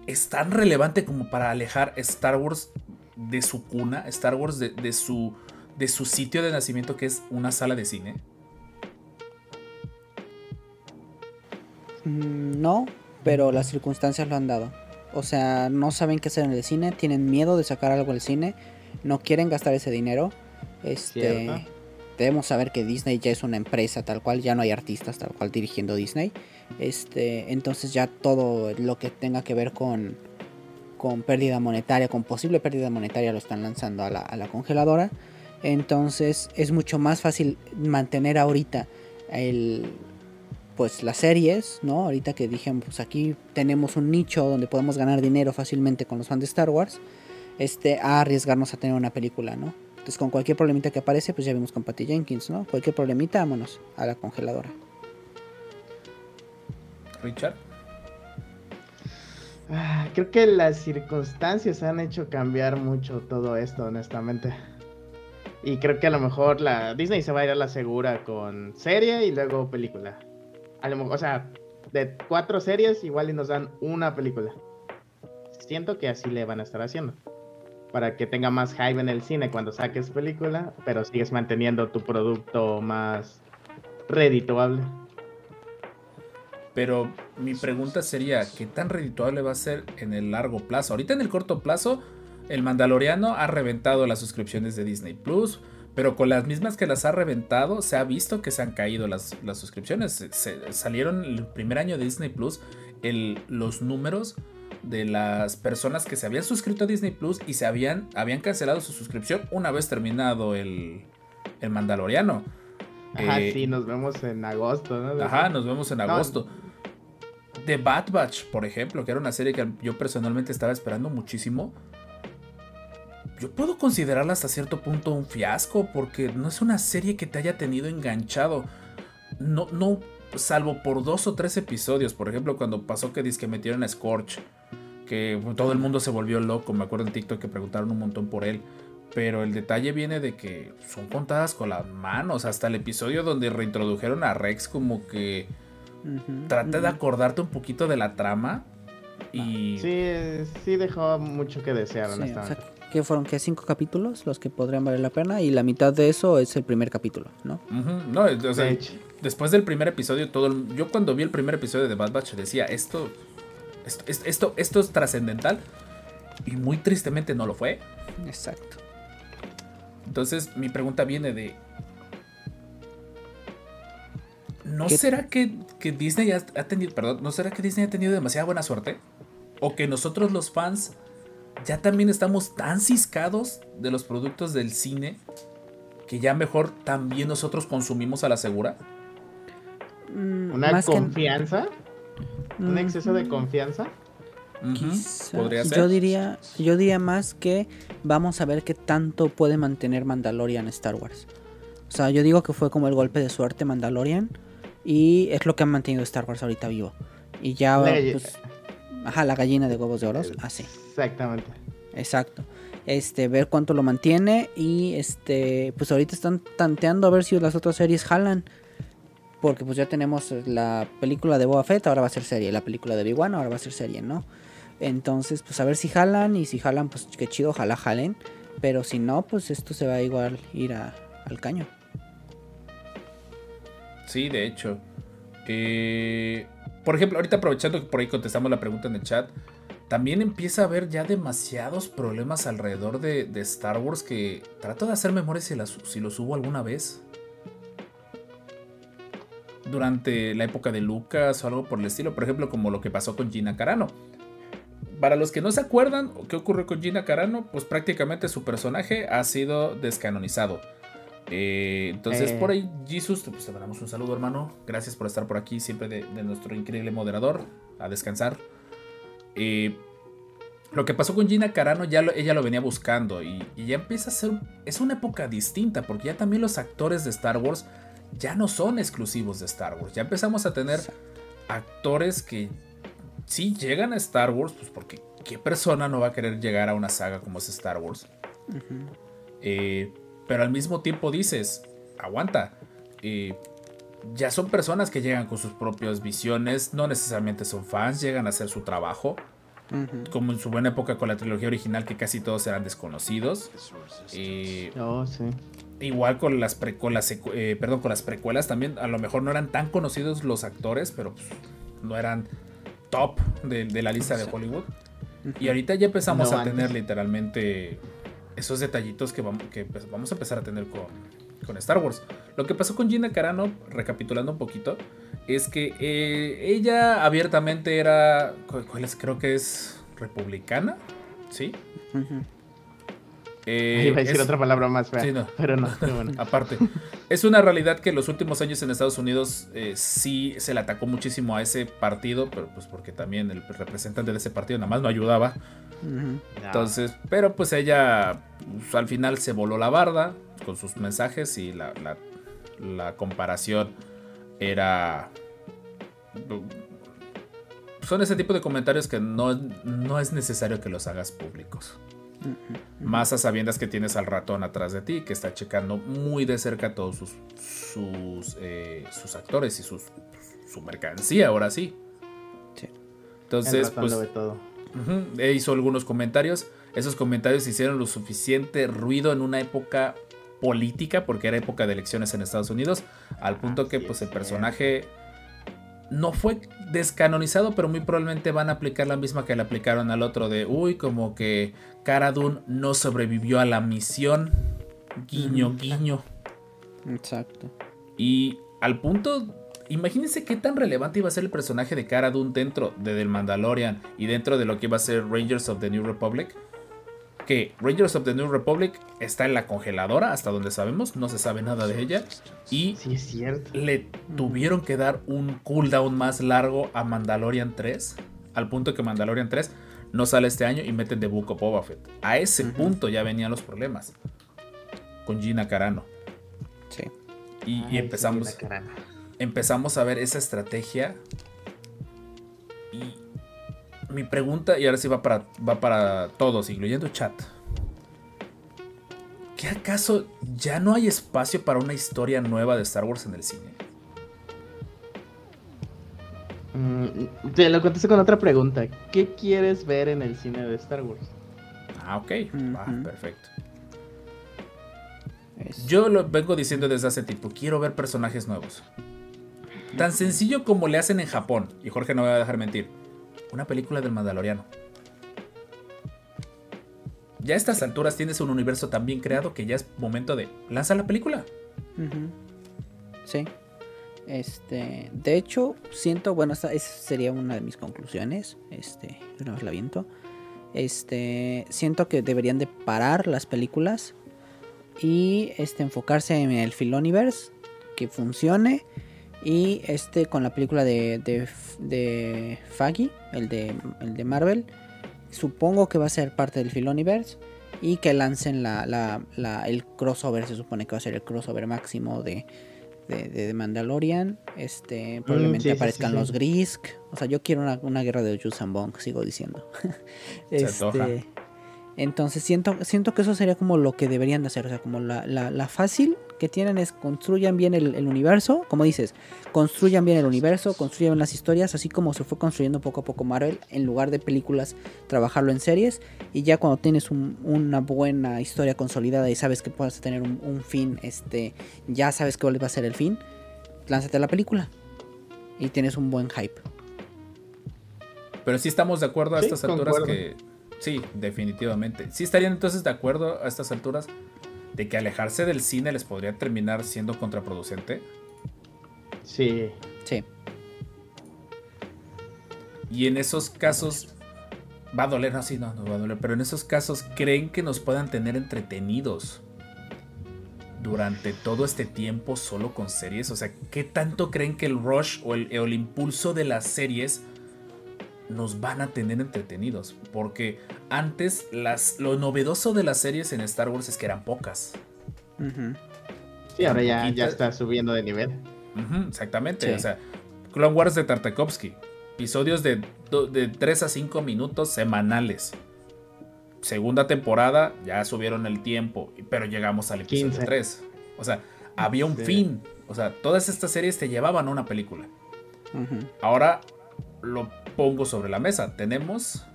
es tan relevante como para alejar Star Wars de su cuna, Star Wars de, de su, de su sitio de nacimiento, que es una sala de cine. Mm, No, pero las circunstancias lo han dado. O sea, no saben qué hacer en el cine, tienen miedo de sacar algo al cine, no quieren gastar ese dinero. Este, Cierto. Debemos saber que Disney ya es una empresa tal cual, ya no hay artistas tal cual dirigiendo Disney. Este, entonces ya todo lo que tenga que ver con con pérdida monetaria, con posible pérdida monetaria lo están lanzando a la, congeladora. Entonces es mucho más fácil mantener ahorita el pues las series, ¿no? Ahorita que dije, pues aquí tenemos un nicho donde podemos ganar dinero fácilmente con los fans de Star Wars. este, a arriesgarnos a tener una película, ¿no? Entonces con cualquier problemita que aparece, pues ya vimos con Patty Jenkins, ¿no? Cualquier problemita, vámonos a la congeladora. Richard. Ah, Creo que las circunstancias han hecho cambiar mucho todo esto, honestamente. Y creo que a lo mejor la Disney se va a ir a la segura con serie y luego película. A lo mejor, o sea, de cuatro series igual y nos dan una película. Siento que así le van a estar haciendo. Para que tenga más hype en el cine cuando saques película, pero sigues manteniendo tu producto más redituable. Pero mi pregunta sería, ¿qué tan redituable va a ser en el largo plazo? Ahorita en el corto plazo, el Mandaloriano ha reventado las suscripciones de Disney Plus, pero con las mismas que las ha reventado, se ha visto que se han caído las, las suscripciones. Salieron el primer año de Disney Plus el- los números de las personas que se habían suscrito a Disney Plus y se habían, habían cancelado su suscripción una vez terminado el, el Mandaloriano. Ajá, Eh, sí, nos vemos en agosto, ¿no? Ajá, nos vemos en No. agosto. The Bad Batch, por ejemplo, que era una serie que yo personalmente estaba esperando muchísimo. Yo puedo considerarla hasta cierto punto un fiasco porque no es una serie que te haya tenido enganchado. No, no, salvo por dos o tres episodios. Por ejemplo, cuando pasó que que metieron a Scorch, que todo el mundo se volvió loco. Me acuerdo en TikTok que preguntaron un montón por él. Pero el detalle viene de que son contadas con las manos. Hasta el episodio donde reintrodujeron a Rex como que trata de acordarte un poquito de la trama. Y Sí, sí dejó mucho que desear, Sí, o sea, que fueron que cinco capítulos los que podrían valer la pena y la mitad de eso es el primer capítulo, ¿no? No, o sea, De hecho. Después del primer episodio, todo el- yo cuando vi el primer episodio de Bad Batch decía, esto, esto, esto, esto, es trascendental. Y muy tristemente no lo fue. Exacto. Entonces mi pregunta viene de... ¿No ¿Qué- será que, que Disney ha, ha tenido, perdón, no será que Disney ha tenido demasiada buena suerte? ¿O que nosotros los fans ya también estamos tan ciscados de los productos del cine que ya mejor también nosotros consumimos a la segura? Mm, Una más que- confianza, un exceso de Ujú. confianza. Podría ser. Yo diría, yo diría más que vamos a ver qué tanto puede mantener Mandalorian Star Wars. O sea, yo digo que fue como el golpe de suerte Mandalorian y es lo que ha mantenido Star Wars ahorita vivo. Y ya, La pues, ajá, la gallina de huevos de oro, así. Exactamente. Exacto. Este, ver cuánto lo mantiene y este, pues ahorita están tanteando a ver si las otras series jalan. Porque pues ya tenemos la película de Boba Fett, ahora va a ser serie. La película de Obi-Wan ahora va a ser serie, ¿no? Entonces, pues a ver si jalan y si jalan, pues qué chido, ojalá jalen. Pero si no, pues esto se va a igual ir a- al caño. Sí, de hecho. Eh, por ejemplo, ahorita aprovechando que por ahí contestamos la pregunta en el chat, también empieza a haber ya demasiados problemas alrededor de, Star Wars que trato de hacer memoria si, las, si los hubo alguna vez. Durante la época de Lucas o algo por el estilo, por ejemplo, como lo que pasó con Gina Carano. Para los que no se acuerdan qué ocurrió con Gina Carano, pues prácticamente su personaje ha sido descanonizado. Eh, entonces, Eh. por ahí, Jesus, pues te mandamos un saludo, hermano. Gracias por estar por aquí, siempre de, de nuestro increíble moderador. A descansar. Eh, lo que pasó con Gina Carano, ya lo- ella lo venía buscando. Y, y ya empieza a ser. Es una época distinta, porque ya también los actores de Star Wars ya no son exclusivos de Star Wars. Ya empezamos a tener actores que sí llegan a Star Wars, pues porque ¿qué persona no va a querer llegar a una saga como es Star Wars? Eh, pero al mismo tiempo dices, aguanta, eh, ya son personas que llegan con sus propias visiones, no necesariamente son fans, llegan a hacer su trabajo, como en su buena época con la trilogía original que casi todos eran desconocidos. Eh, Oh, sí. Igual con las, pre- con las eh, perdón, con las precuelas también, a lo mejor no eran tan conocidos los actores, pero pues, no eran top de, de la lista de Hollywood. Y ahorita ya empezamos No a antes. tener literalmente esos detallitos que vamos, que pues, vamos a empezar a tener con, con Star Wars. Lo que pasó con Gina Carano, recapitulando un poquito, es que eh, ella abiertamente era. Creo que es republicana, ¿sí? Ujú. Eh, Iba a decir es- otra palabra más fea. Sí, no. Pero no, bueno. Aparte, es una realidad que en los últimos años en Estados Unidos eh, sí se le atacó muchísimo a ese partido, pero pues porque también el representante de ese partido nada más no ayudaba. Entonces, pero pues ella pues, al final se voló la barda con sus mensajes y la, la- la comparación era... Son ese tipo de comentarios que no, no es necesario que los hagas públicos. Más a sabiendas que tienes al ratón atrás de ti, que está checando muy de cerca todos sus, sus, eh, sus actores y sus, su mercancía, ahora sí. Sí. Entonces, pues, todo. E hizo algunos comentarios. Esos comentarios hicieron lo suficiente ruido en una época política, porque era época de elecciones en Estados Unidos, al punto que pues es, el personaje no fue descanonizado, pero muy probablemente van a aplicar la misma que le aplicaron al otro de, uy, como que Cara Dune no sobrevivió a la misión. Guiño, guiño. Exacto. Y al punto, imagínense qué tan relevante iba a ser el personaje de Cara Dune dentro de The Mandalorian y dentro de lo que iba a ser Rangers of the New Republic. Que Rangers of the New Republic está en la congeladora, hasta donde sabemos, no se sabe nada de ella. Y Sí, es cierto. le tuvieron que dar un cooldown más largo a Mandalorian 3. Al punto que Mandalorian 3 no sale este año y meten The Book of Boba Fett. A ese punto ya venían los problemas. Con Gina Carano. Sí. Y, Ay, empezamos la carana. empezamos a ver esa estrategia. Y mi pregunta, y ahora sí va para, va para todos, incluyendo chat. ¿Qué acaso ya no hay espacio para una historia nueva de Star Wars en el cine? Mm, te lo contesto con otra pregunta. ¿Qué quieres ver en el cine de Star Wars? Ah, ok, Ujú. perfecto. Yo lo vengo diciendo desde hace tiempo, quiero ver personajes nuevos. Tan sencillo como le hacen en Japón, y Jorge no me va a dejar mentir, una película del Mandaloriano. Ya a estas alturas tienes un universo tan bien creado que ya es momento de lanza la película. Sí. Este, de hecho, siento, bueno, esa, sería una de mis conclusiones. Este, una vez la viento. Este, siento que deberían de parar las películas y este enfocarse en el Filoniverse que funcione y este con la película de de, de Faggy, el de el de Marvel, supongo que va a ser parte del Filoniverse y que lancen la, la- la- el crossover, se supone que va a ser el crossover máximo de, de, de Mandalorian. Este, probablemente sí, sí, aparezcan sí, sí. los Grisk. O sea, yo quiero una, una guerra de Yuuzhan Vong, sigo diciendo. Este, entonces siento, siento que eso sería como lo que deberían de hacer. O sea, como la, la- la fácil que tienen es construyan bien el, el universo. Como dices, construyan bien el universo, construyan bien las historias, así como se fue construyendo poco a poco Marvel. En lugar de películas, trabajarlo en series. Y ya cuando tienes un- una buena historia consolidada y sabes que puedas tener un, un fin, este, ya sabes cuál va a ser el fin, lánzate a la película. Y tienes un buen hype. Pero sí estamos de acuerdo a Sí, estas alturas concuerdo. que... Sí, definitivamente. Sí estarían entonces de acuerdo a estas alturas de que alejarse del cine les podría terminar siendo contraproducente. Sí. Sí. Y en esos casos va a doler, no, sí, no, no va a doler, pero en esos casos creen que nos puedan tener entretenidos durante todo este tiempo solo con series. O sea, ¿qué tanto creen que el rush o el, o el impulso de las series nos van a tener entretenidos? Porque antes las, lo novedoso de las series en Star Wars es que eran pocas. Sí, ahora ya, ya está subiendo de nivel. Exactamente. Sí. O sea, Clone Wars de Tartakovsky. Episodios de, de 3 a 5 minutos semanales. Segunda temporada, ya subieron el tiempo, pero llegamos al episodio 15. 3. O sea, había un Sí. fin. O sea, todas estas series te llevaban a una película. Ahora lo pongo sobre la mesa. Tenemos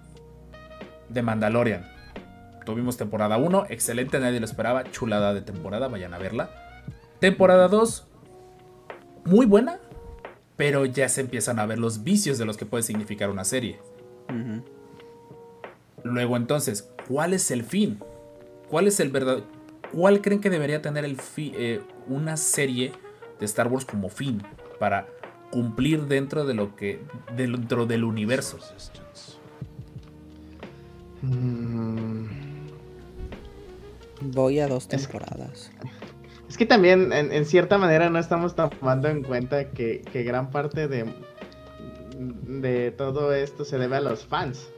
The Mandalorian. Tuvimos temporada 1, excelente, nadie lo esperaba. Chulada de temporada, vayan a verla. Temporada 2, muy buena, pero ya se empiezan a ver los vicios de los que puede significar una serie. Luego entonces, ¿cuál es el fin? ¿Cuál es el verdad? ¿Cuál creen que debería tener el fi- eh, una serie de Star Wars como fin para cumplir dentro de lo que dentro del universo? Mm. Voy a dos temporadas. Es que también, en, en cierta manera, no estamos tomando en cuenta que, que gran parte de, de todo esto se debe a los fans.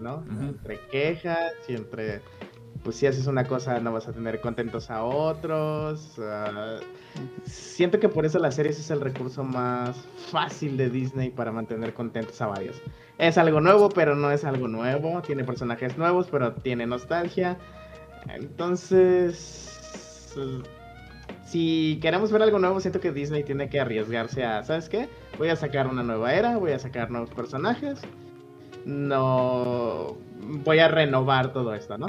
¿No? Entre quejas y entre. Pues si haces una cosa, no vas a tener contentos a otros. siento que por eso la series es el recurso más fácil de Disney para mantener contentos a varios. Es algo nuevo, pero no es algo nuevo. Tiene personajes nuevos, pero tiene nostalgia. Entonces, si queremos ver algo nuevo, siento que Disney tiene que arriesgarse a, ¿sabes qué? Voy a sacar una nueva era, voy a sacar nuevos personajes. No voy a renovar todo esto, ¿no?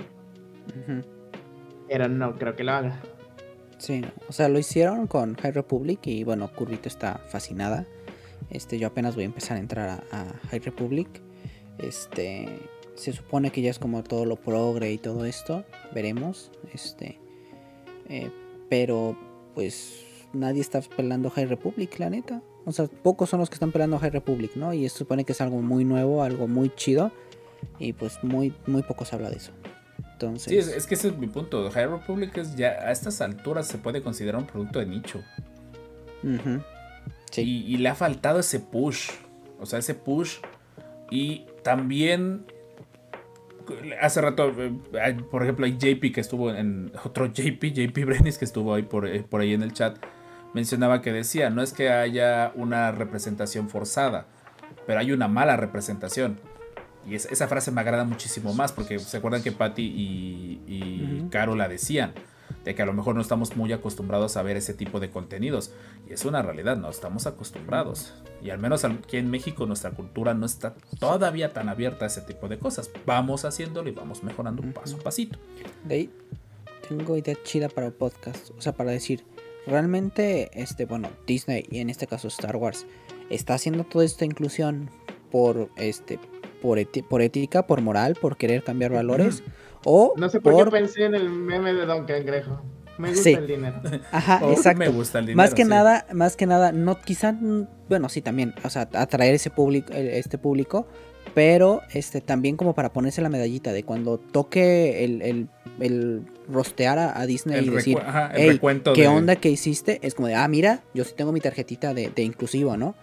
Pero no creo que lo haga. Sí, o sea, lo hicieron con High Republic y bueno, Curvito está fascinada. Este, yo apenas voy a empezar a entrar a, a High Republic. Este, se supone que ya es como todo lo progre y todo esto, veremos. Este, eh, pero pues nadie está pelando High Republic, la neta. O sea, pocos son los que están pelando High Republic, ¿no? Y se supone que es algo muy nuevo, algo muy chido. Y pues muy, muy poco se habla de eso. Entonces, Sí, es, es que ese es mi punto. High Republic es ya a estas alturas se puede considerar un producto de nicho. Sí. Y, y le ha faltado ese push. O sea, ese push. Y también. Hace rato, eh, por ejemplo, hay JP que estuvo en. Otro JP, JP Brenis que estuvo ahí por, eh, por ahí en el chat. Mencionaba que decía: no es que haya una representación forzada, pero hay una mala representación. Y es- esa frase me agrada muchísimo más porque se acuerdan que Patty y, y. Caro la decían. De que a lo mejor no estamos muy acostumbrados a ver ese tipo de contenidos. Y es una realidad, no estamos acostumbrados. Y al menos aquí en México nuestra cultura no está todavía tan abierta a ese tipo de cosas. Vamos haciéndolo y vamos mejorando paso a pasito. De ahí tengo idea chida para el podcast. O sea, para decir, realmente, este, bueno, Disney y en este caso Star Wars está haciendo toda esta inclusión por este por, eti- por ética, por moral, por querer cambiar valores o No sé por, por qué pensé en el meme de Don Cangrejo. Me gusta Sí. el dinero. Ajá, Oh, exacto. Me gusta el dinero. más que sí. nada, más que nada, no quizá, bueno, sí también, o sea, atraer ese público, este público, pero este también como para ponerse la medallita de cuando toque el, el, el rostear a, a Disney El y decir, ajá, el "Ey, recuento ¿qué de- onda que hiciste? Es como de, ah, mira, yo sí tengo mi tarjetita de, de inclusivo, ¿no?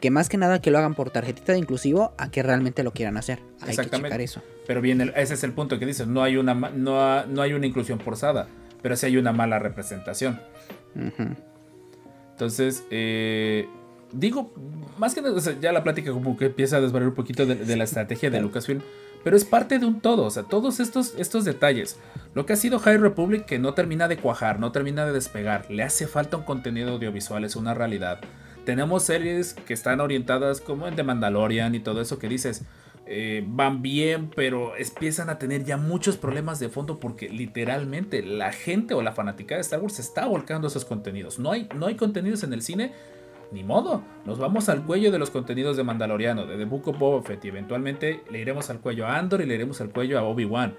Que más que nada que lo hagan por tarjetita de inclusivo a que realmente lo quieran hacer. Hay que Exactamente. checar eso. Pero bien, el- ese es el punto que dices. No hay una, no, ha- no hay una inclusión forzada, pero sí hay una mala representación. Entonces, eh, digo, más que nada, o sea, ya la plática como que empieza a desvariar un poquito de, de la estrategia de Lucasfilm, pero es parte de un todo, o sea, todos estos, estos detalles. Lo que ha sido High Republic que no termina de cuajar, no termina de despegar, le hace falta un contenido audiovisual, es una realidad. Tenemos series que están orientadas como en The Mandalorian y todo eso que dices, eh, van bien, pero empiezan a tener ya muchos problemas de fondo porque literalmente la gente o la fanática de Star Wars está volcando esos contenidos. No hay, no hay contenidos en el cine, ni modo. Nos vamos al cuello de los contenidos de Mandaloriano, de The Book of Boba Fett y eventualmente le iremos al cuello a Andor y le iremos al cuello a Obi-Wan.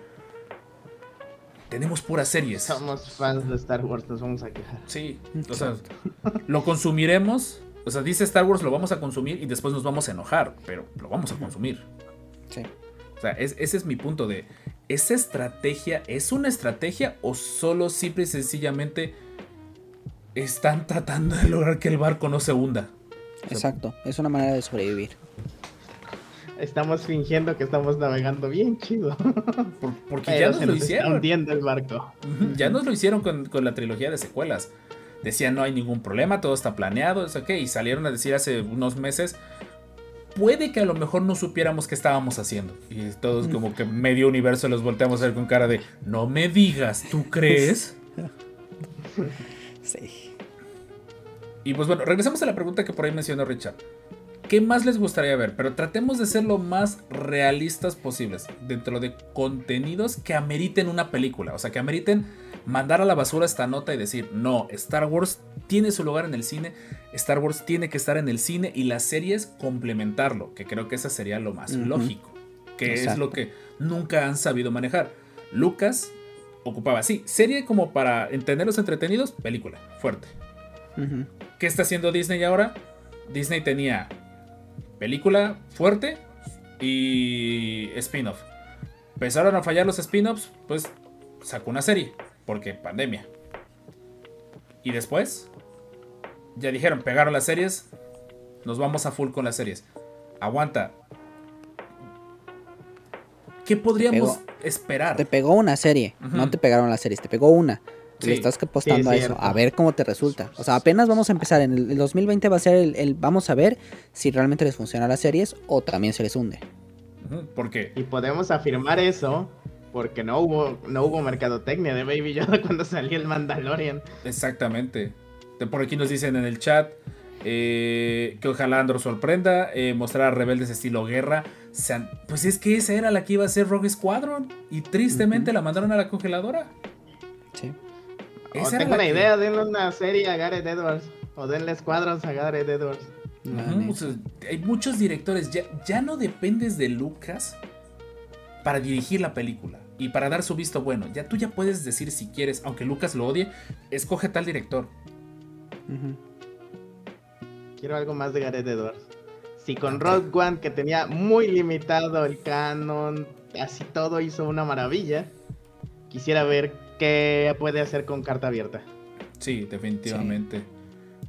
Tenemos puras series. Somos fans de Star Wars, nos vamos a quejar. Sí, o sea, lo consumiremos. O sea, dice Star Wars, lo vamos a consumir y después nos vamos a enojar, pero lo vamos a consumir. Sí. O sea, es- ese es mi punto de, ¿esa estrategia es una estrategia o solo simple y sencillamente están tratando de lograr que el barco no se hunda? Exacto. Es una manera de sobrevivir. Estamos fingiendo que estamos navegando bien chido. Por- porque ya nos se lo nos está hicieron. hundiendo el barco. Ya nos lo hicieron con, con la trilogía de secuelas. Decían no hay ningún problema, todo está planeado, es ok. Y salieron a decir hace unos meses, puede que a lo mejor no supiéramos qué estábamos haciendo. Y todos como que medio universo los volteamos a ver con cara de, no me digas, ¿tú crees? Sí. Y pues bueno, regresamos a la pregunta que por ahí mencionó Richard. ¿Qué más les gustaría ver? Pero tratemos de ser lo más realistas posibles dentro de contenidos que ameriten una película. O sea, que ameriten mandar a la basura esta nota y decir, no, Star Wars tiene su lugar en el cine, Star Wars tiene que estar en el cine y las series complementarlo, que creo que esa sería lo más lógico, que es lo que nunca han sabido manejar. Lucas ocupaba, sí, serie como para entenderlos entretenidos, película, fuerte. ¿Qué está haciendo Disney ahora? Disney tenía película fuerte y spin-off. Empezaron a fallar los spin-offs, pues sacó una serie, porque pandemia. Y después, ya dijeron, pegaron las series, nos vamos a full con las series. Aguanta. ¿Qué podríamos Pegó. esperar? Te pegó una serie, no te pegaron las series, te pegó una. Y Sí. Le estás apostando Sí, a es eso, a ver cómo te resulta. O sea, apenas vamos a empezar. En el, el 2020 va a ser el, el- Vamos a ver si realmente les funciona las series o también se les hunde. Ujú, Porque Y podemos afirmar eso porque no hubo, no hubo mercadotecnia de Baby Yoda cuando salió el Mandalorian. Exactamente. Por aquí nos dicen en el chat eh, que ojalá Andor sorprenda, eh, mostrar a rebeldes estilo guerra. Pues es que esa era la que iba a ser Rogue Squadron y tristemente la mandaron a la congeladora. Sí. Esa era tengo la una que- idea, denle una serie a Gareth Edwards. O denle escuadros a Gareth Edwards. O sea, hay muchos directores, ya, ya no dependes de Lucas para dirigir la película y para dar su visto bueno. Ya tú ya puedes decir si quieres, aunque Lucas lo odie, escoge tal director. Quiero algo más de Gareth Edwards. Si con Rogue One, que tenía muy limitado el canon, así todo hizo una maravilla, quisiera ver qué puede hacer con carta abierta. Sí, definitivamente.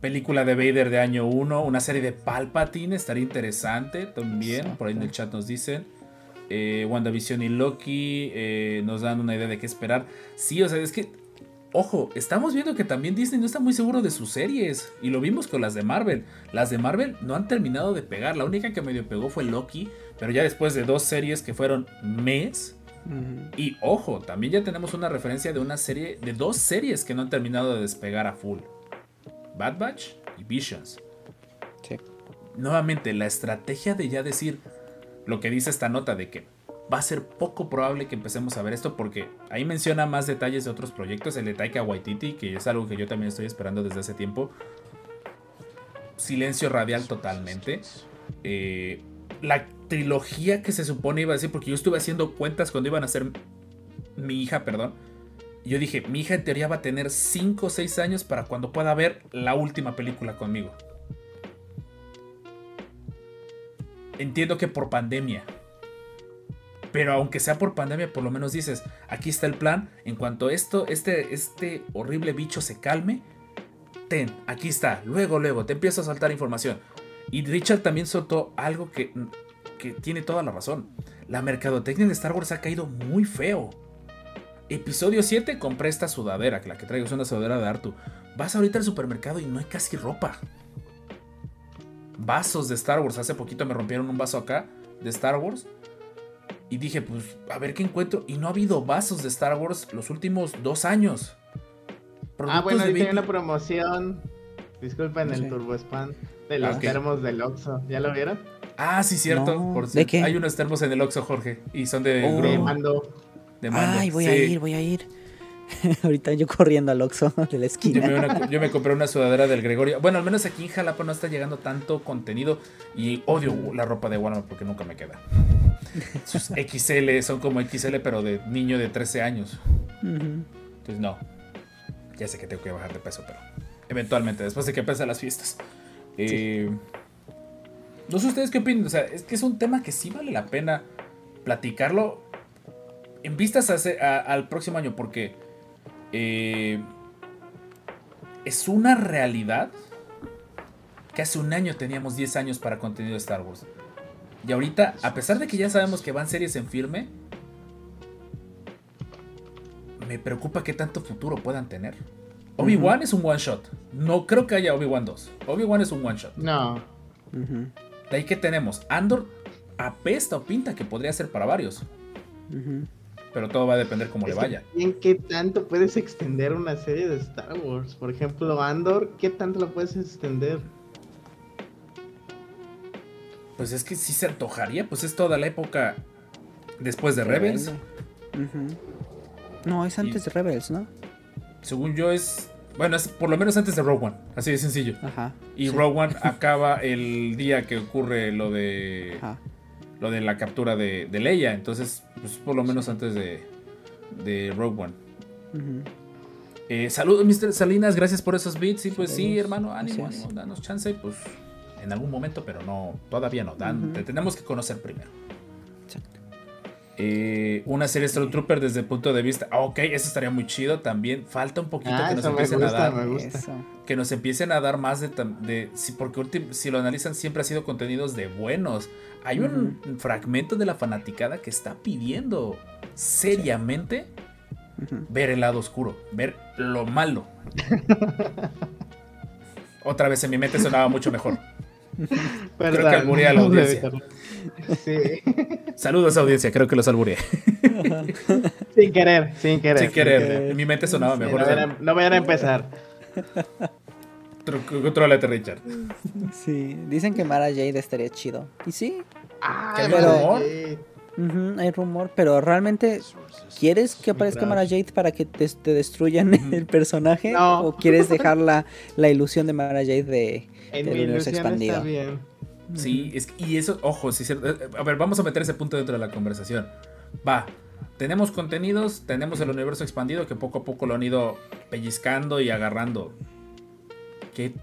Película de Vader de año 1, una serie de Palpatine, estaría interesante también. Por ahí en el chat nos dicen. Eh, WandaVision y Loki eh, nos dan una idea de qué esperar. Sí, o sea, es que, ojo, estamos viendo que también Disney no está muy seguro de sus series. Y lo vimos con las de Marvel. Las de Marvel no han terminado de pegar. La única que medio pegó fue Loki. Pero ya después de dos series que fueron mes. Y ojo, también ya tenemos una referencia de una serie, de dos series que no han terminado de despegar a full. Bad Batch y Visions. Sí. Nuevamente, la estrategia de ya decir lo que dice esta nota de que va a ser poco probable que empecemos a ver esto porque ahí menciona más detalles de otros proyectos, el de Taika Waititi, que es algo que yo también estoy esperando desde hace tiempo. Silencio radial totalmente. Eh, la trilogía que se supone iba a decir, porque yo estuve haciendo cuentas cuando iban a ser mi hija, perdón. Yo dije, mi hija en teoría va a tener 5 o 6 años para cuando pueda ver la última película conmigo. Entiendo que por pandemia. Pero aunque sea por pandemia, por lo menos dices, aquí está el plan. En cuanto esto, este, este horrible bicho se calme, ten, aquí está. Luego, luego, te empiezo a saltar información. Y Richard también soltó algo que, que tiene toda la razón. La mercadotecnia de Star Wars ha caído muy feo. Episodio 7 compré esta sudadera, que la que traigo es una sudadera de Artu. Vas ahorita al supermercado y no hay casi ropa. Vasos de Star Wars. Hace poquito me rompieron un vaso acá de Star Wars. Y dije, pues, a ver qué encuentro. Y no ha habido vasos de Star Wars los últimos dos años. Ah, bueno, ahorita hay una promoción. Disculpen el Sí. Turbo Spam de los Ok. termos del Oxxo. ¿Ya lo vieron? Ah, sí, cierto. No, por ¿de qué? Hay unos termos en el Oxxo, Jorge. Y son de, Oh. Mando. de mando. Ay, voy a ir, voy a ir. Ahorita yo corriendo al Oxxo de la Yo esquina. me, una- yo me compré una sudadera del Gregorio. Bueno, al menos aquí en Jalapa no está llegando tanto contenido. Y odio la ropa de Walmart porque nunca me queda. Sus XL son como XL, pero de niño de 13 años. Entonces, no. Ya sé que tengo que bajar de peso, pero eventualmente, después de que empiecen las fiestas. Eh, no sé ustedes qué opinan. O sea, es que es un tema que sí vale la pena platicarlo en vistas a ese- a- al próximo año, porque eh, es una realidad que hace un año teníamos 10 años para contenido de Star Wars. Y ahorita, a pesar de que ya sabemos que van series en firme, me preocupa qué tanto futuro puedan tener. Obi-Wan es un one shot. No creo que haya Obi-Wan 2. Obi-Wan es un one shot. No. De ahí que tenemos. Andor apesta o pinta que podría ser para varios. ujú. Pero todo va a depender cómo le Es vaya. ¿En qué tanto puedes extender una serie de Star Wars? Por ejemplo, Andor, ¿qué tanto lo puedes extender? Pues es que sí se antojaría. Pues es toda la época después de Rebels. No, es antes de Rebels, ¿no? Según yo es... Bueno, es por lo menos antes de Rogue One. Así de sencillo. Ajá. Y sí. Rogue One acaba el día que ocurre lo de... Ajá. Lo de la captura de, de Leia. Entonces, pues por lo menos antes de, de Rogue One. Eh, saludos, Mr. Salinas, gracias por esos beats. Y pues sí, hermano, ánimo, danos chance, pues en algún momento, pero no, todavía no. Dan-. Te tenemos que conocer primero. Eh, una serie Stormtrooper desde el punto de vista. ah, ok, eso estaría muy chido también. Falta un poquito Ah, que nos empiecen a gusta, dar. me gusta. Eso. Que nos empiecen a dar más de. porque ultim- si lo analizan, siempre ha sido contenidos de buenos. Hay un fragmento de la fanaticada que está pidiendo seriamente ver el lado oscuro, ver lo malo. Otra vez en mi mente sonaba mucho mejor. Perdón, que albureé a la audiencia. Sí, Saludos audiencia, creo que los alburé. sin querer, sin querer. Sin querer, en mi mente sonaba Sí, mejor. no, vayan a, no vayan a empezar. Contrólate, Richard. Sí, dicen que Mara Jade estaría chido. Y sí, Ah, ¿Qué pero- rumor? hay rumor, pero realmente ¿quieres que aparezca. Mara Jade para que te, te destruyan el personaje? No. ¿O quieres dejar la, la ilusión de Mara Jade de, En del universo expandido? está bien. Sí, es y eso, ojo, sí. Eh, A ver, vamos a meter ese punto dentro de la conversación. Va, tenemos contenidos, tenemos el universo expandido que poco a poco lo han ido pellizcando y agarrando. ¿Qué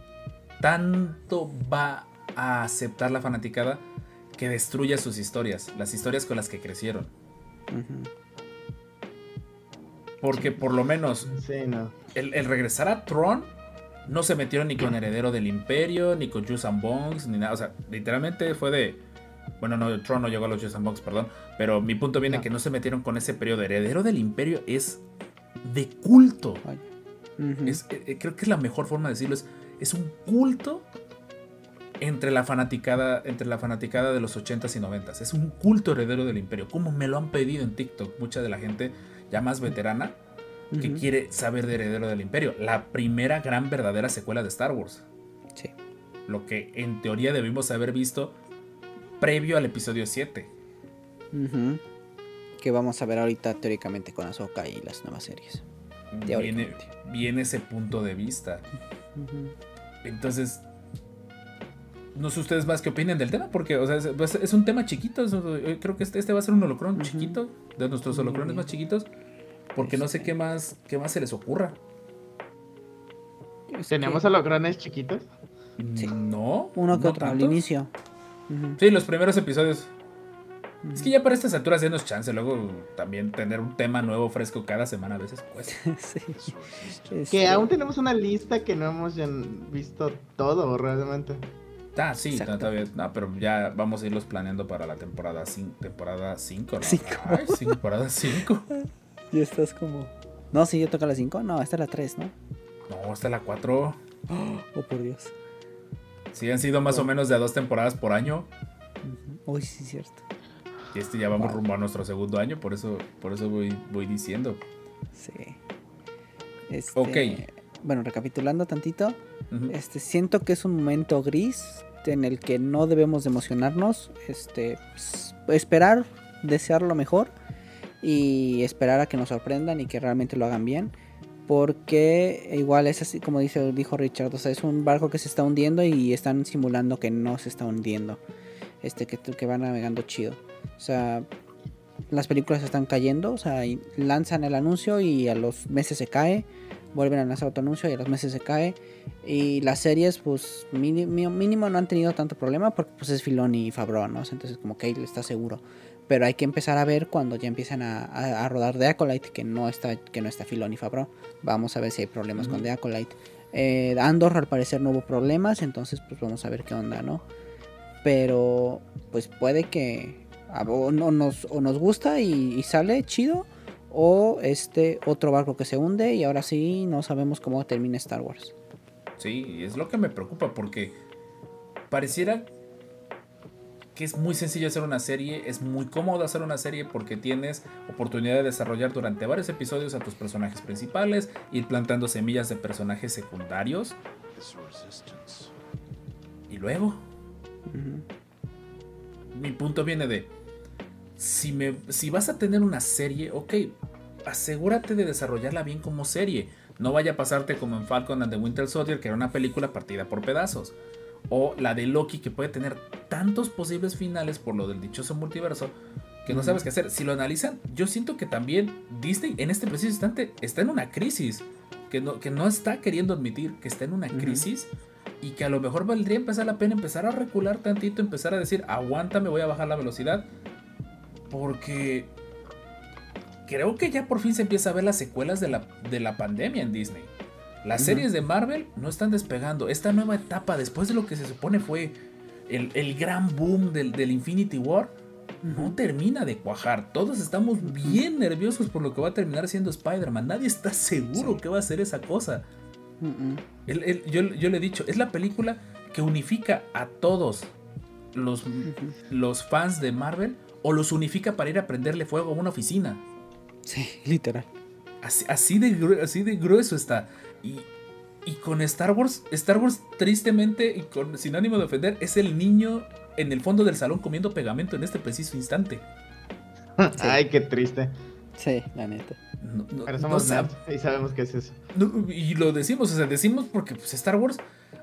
tanto va a aceptar la fanaticada que destruya sus historias, las historias con las que crecieron? Porque por lo menos Sí, no. el, el regresar a Tron no se metieron ni con Heredero del Imperio, ni con Juice and Bones, ni nada. O sea, literalmente fue de. Bueno, no, Tron no llegó a los Juice and Bones, perdón. Pero mi punto viene No. que no se metieron con ese periodo. Heredero del Imperio es de culto. Es, eh, eh, creo que es la mejor forma de decirlo. Es, es un culto entre la fanaticada entre la fanaticada de los 80s y 90s. Es un culto heredero del imperio. Como me lo han pedido en TikTok mucha de la gente ya más veterana que quiere saber de Heredero del Imperio. La primera gran verdadera secuela de Star Wars. Sí. Lo que en teoría debimos haber visto previo al episodio 7. Ujú. Que vamos a ver ahorita teóricamente con Ahsoka y las nuevas series. Viene, viene ese punto de vista. Entonces, no sé ustedes más qué opinen del tema, porque o sea, es, pues, es un tema chiquito. es- eh, creo que este, este va a ser un holocron Ujú. chiquito, de nuestros holocrones más chiquitos, porque no sé Este. qué más, qué más se les ocurra. Es ¿Tenemos que holocrones chiquitos? Sí. No. uno que no otro al inicio. Sí, los primeros episodios. Es que ya para estas alturas denos chance, luego también tener un tema nuevo fresco cada semana a veces cuesta. Sí. Que Este, aún tenemos una lista que no hemos ya visto todo realmente. Ah, sí, no, todavía, no, pero ya vamos a irlos planeando para la temporada 5, temporada 5, ¿no? Cinco. Ay, temporada 5. Ya estás como. No, si yo toca la 5. No, esta es la 3, ¿no? No, esta es la 4. Oh, por Dios. Sí, han sido más o menos de a dos temporadas por año. Ujú. Uy, sí, cierto. Y este ya vamos Wow. rumbo a nuestro segundo año, por eso, por eso voy, voy diciendo. Sí. Este, Ok. Bueno, recapitulando tantito. Ujú. Este, siento que es un momento gris en el que no debemos de emocionarnos. Este, s- esperar, desear lo mejor y esperar a que nos sorprendan y que realmente lo hagan bien. Porque igual es así como dice, dijo Richard, o sea, es un barco que se está hundiendo y están simulando que no se está hundiendo. Este, que, que va navegando chido. O sea, las películas están cayendo, o sea, lanzan el anuncio y a los meses se cae, vuelven a lanzar otro anuncio y a los meses se cae. Y las series, pues mínimo, mínimo no han tenido tanto problema porque pues es Filoni y Favreau, ¿no? Entonces como que ahí está seguro. Pero hay que empezar a ver cuando ya empiezan a, a- a rodar The Acolyte, que no está, que no está Filoni Favreau. Vamos a ver si hay problemas con. The Acolyte. Eh, Andor al parecer no hubo problemas, entonces pues vamos a ver qué onda, ¿no? Pero pues puede que a- o, no nos, o nos gusta y, y sale chido, o este otro barco que se hunde y ahora sí no sabemos cómo termina Star Wars. Sí, es lo que me preocupa porque pareciera que es muy sencillo hacer una serie, es muy cómodo hacer una serie porque tienes oportunidad de desarrollar durante varios episodios a tus personajes principales, ir plantando semillas de personajes secundarios. Y luego, mi punto viene de, si, me, si vas a tener una serie, ok, asegúrate de desarrollarla bien como serie. No vaya a pasarte como en Falcon and the Winter Soldier, que era una película partida por pedazos. O la de Loki, que puede tener tantos posibles finales por lo del dichoso multiverso, que no sabes qué hacer. Si lo analizan, yo siento que también Disney en este preciso instante está en una crisis. Que no, que no está queriendo admitir que está en una crisis y que a lo mejor valdría empezar la pena empezar a recular tantito, empezar a decir, aguanta, me voy a bajar la velocidad. Porque creo que ya por fin se empieza a ver las secuelas de la, de la pandemia en Disney. Las series de Marvel no están despegando. Esta nueva etapa, después de lo que se supone fue el, el gran boom del, del Infinity War, no termina de cuajar. Todos estamos bien nerviosos por lo que va a terminar siendo Spider-Man. Nadie está seguro que va a ser esa cosa. Yo, yo le he dicho, es la película que unifica a todos los, los fans de Marvel o los unifica para ir a prenderle fuego a una oficina. Sí, literal. Así, así de, así de grueso está. Y, y con Star Wars, Star Wars tristemente y con, sin ánimo de ofender, es el niño en el fondo del salón comiendo pegamento en este preciso instante. Ay, qué triste. Sí, la neta. No- no- Pero no somos sab- nerds y sabemos qué es eso. No, y lo decimos, o sea, decimos porque pues, Star Wars,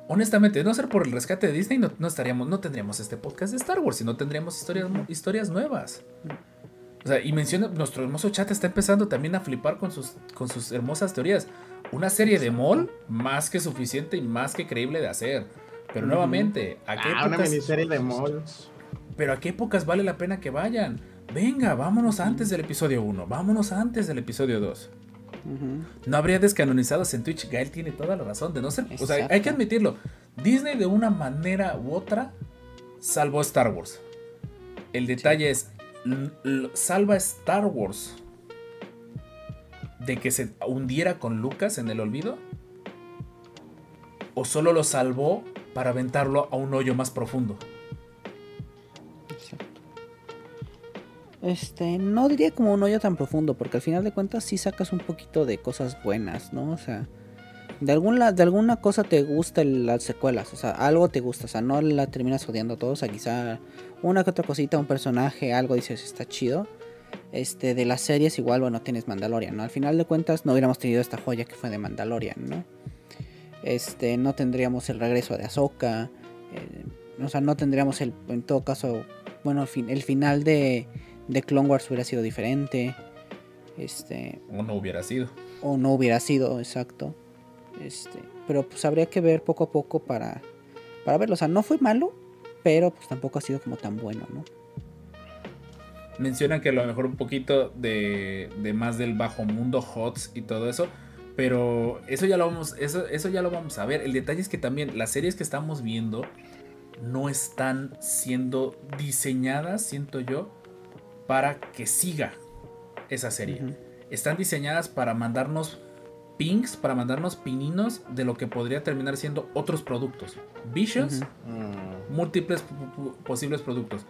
honestamente, de no ser por el rescate de Disney, no, no estaríamos, no tendríamos este podcast de Star Wars, sino tendríamos historias, historias nuevas. O sea, y menciona, nuestro hermoso chat está empezando también a flipar con sus, con sus hermosas teorías. Una serie de mall, más que suficiente y más que creíble de hacer. Pero nuevamente, ¿a qué, Ah, una épocas, miniserie de mall. pero ¿a qué épocas vale la pena que vayan? Venga, vámonos antes del episodio 1, vámonos antes del episodio 2. Ujú. No habría descanonizados en Twitch. Gael tiene toda la razón de no ser. O sea, hay que admitirlo. Disney de una manera u otra salvó Star Wars. El detalle es, salva Star Wars de que se hundiera con Lucas en el olvido. O solo lo salvó para aventarlo a un hoyo más profundo. Exacto. Este, no diría como un hoyo tan profundo, porque al final de cuentas sí sacas un poquito de cosas buenas, ¿no? O sea, de, algún la- de alguna cosa te gusta el- las secuelas, o sea, algo te gusta, o sea, no la terminas odiando todo, o sea, quizá una que otra cosita, un personaje, algo dices, está chido. Este, de las series igual, bueno, tienes Mandalorian, ¿no? Al final de cuentas no hubiéramos tenido esta joya que fue de Mandalorian, ¿no? Este, no tendríamos el regreso de Ahsoka, eh, o sea, no tendríamos el, en todo caso, bueno, el, fin- el final de, de Clone Wars hubiera sido diferente, este, O no hubiera sido. o no hubiera sido, exacto, este, pero pues habría que ver poco a poco para, para verlo, o sea, no fue malo, pero pues tampoco ha sido como tan bueno, ¿no? mencionan que a lo mejor un poquito de, de más del bajo mundo, HOTS y todo eso. Pero eso ya lo vamos, eso, eso ya lo vamos a ver. El detalle es que también las series que estamos viendo no están siendo diseñadas, siento yo, para que siga esa serie. Están diseñadas para mandarnos pings, para mandarnos pininos de lo que podría terminar siendo otros productos. Visions. Mm, múltiples posibles productos.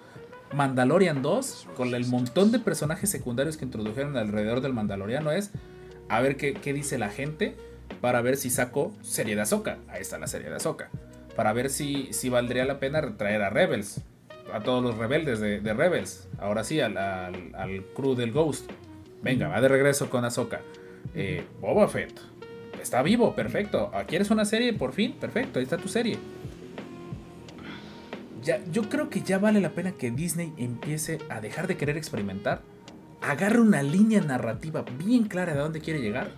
Mandalorian 2, con el montón de personajes secundarios que introdujeron alrededor del Mandaloriano, es a ver qué, qué dice la gente para ver si saco serie de Ahsoka. Ahí está la serie de Ahsoka. Para ver si, si valdría la pena retraer a Rebels. A todos los rebeldes de, de Rebels. Ahora sí, al, al, al crew del Ghost. Venga, va de regreso con Ahsoka. Eh, Boba Fett. Está vivo, perfecto. Ah, ¿Quieres una serie? Por fin, perfecto. Ahí está tu serie ya, yo creo que ya vale la pena que Disney empiece a dejar de querer experimentar, agarre una línea narrativa bien clara de dónde quiere llegar,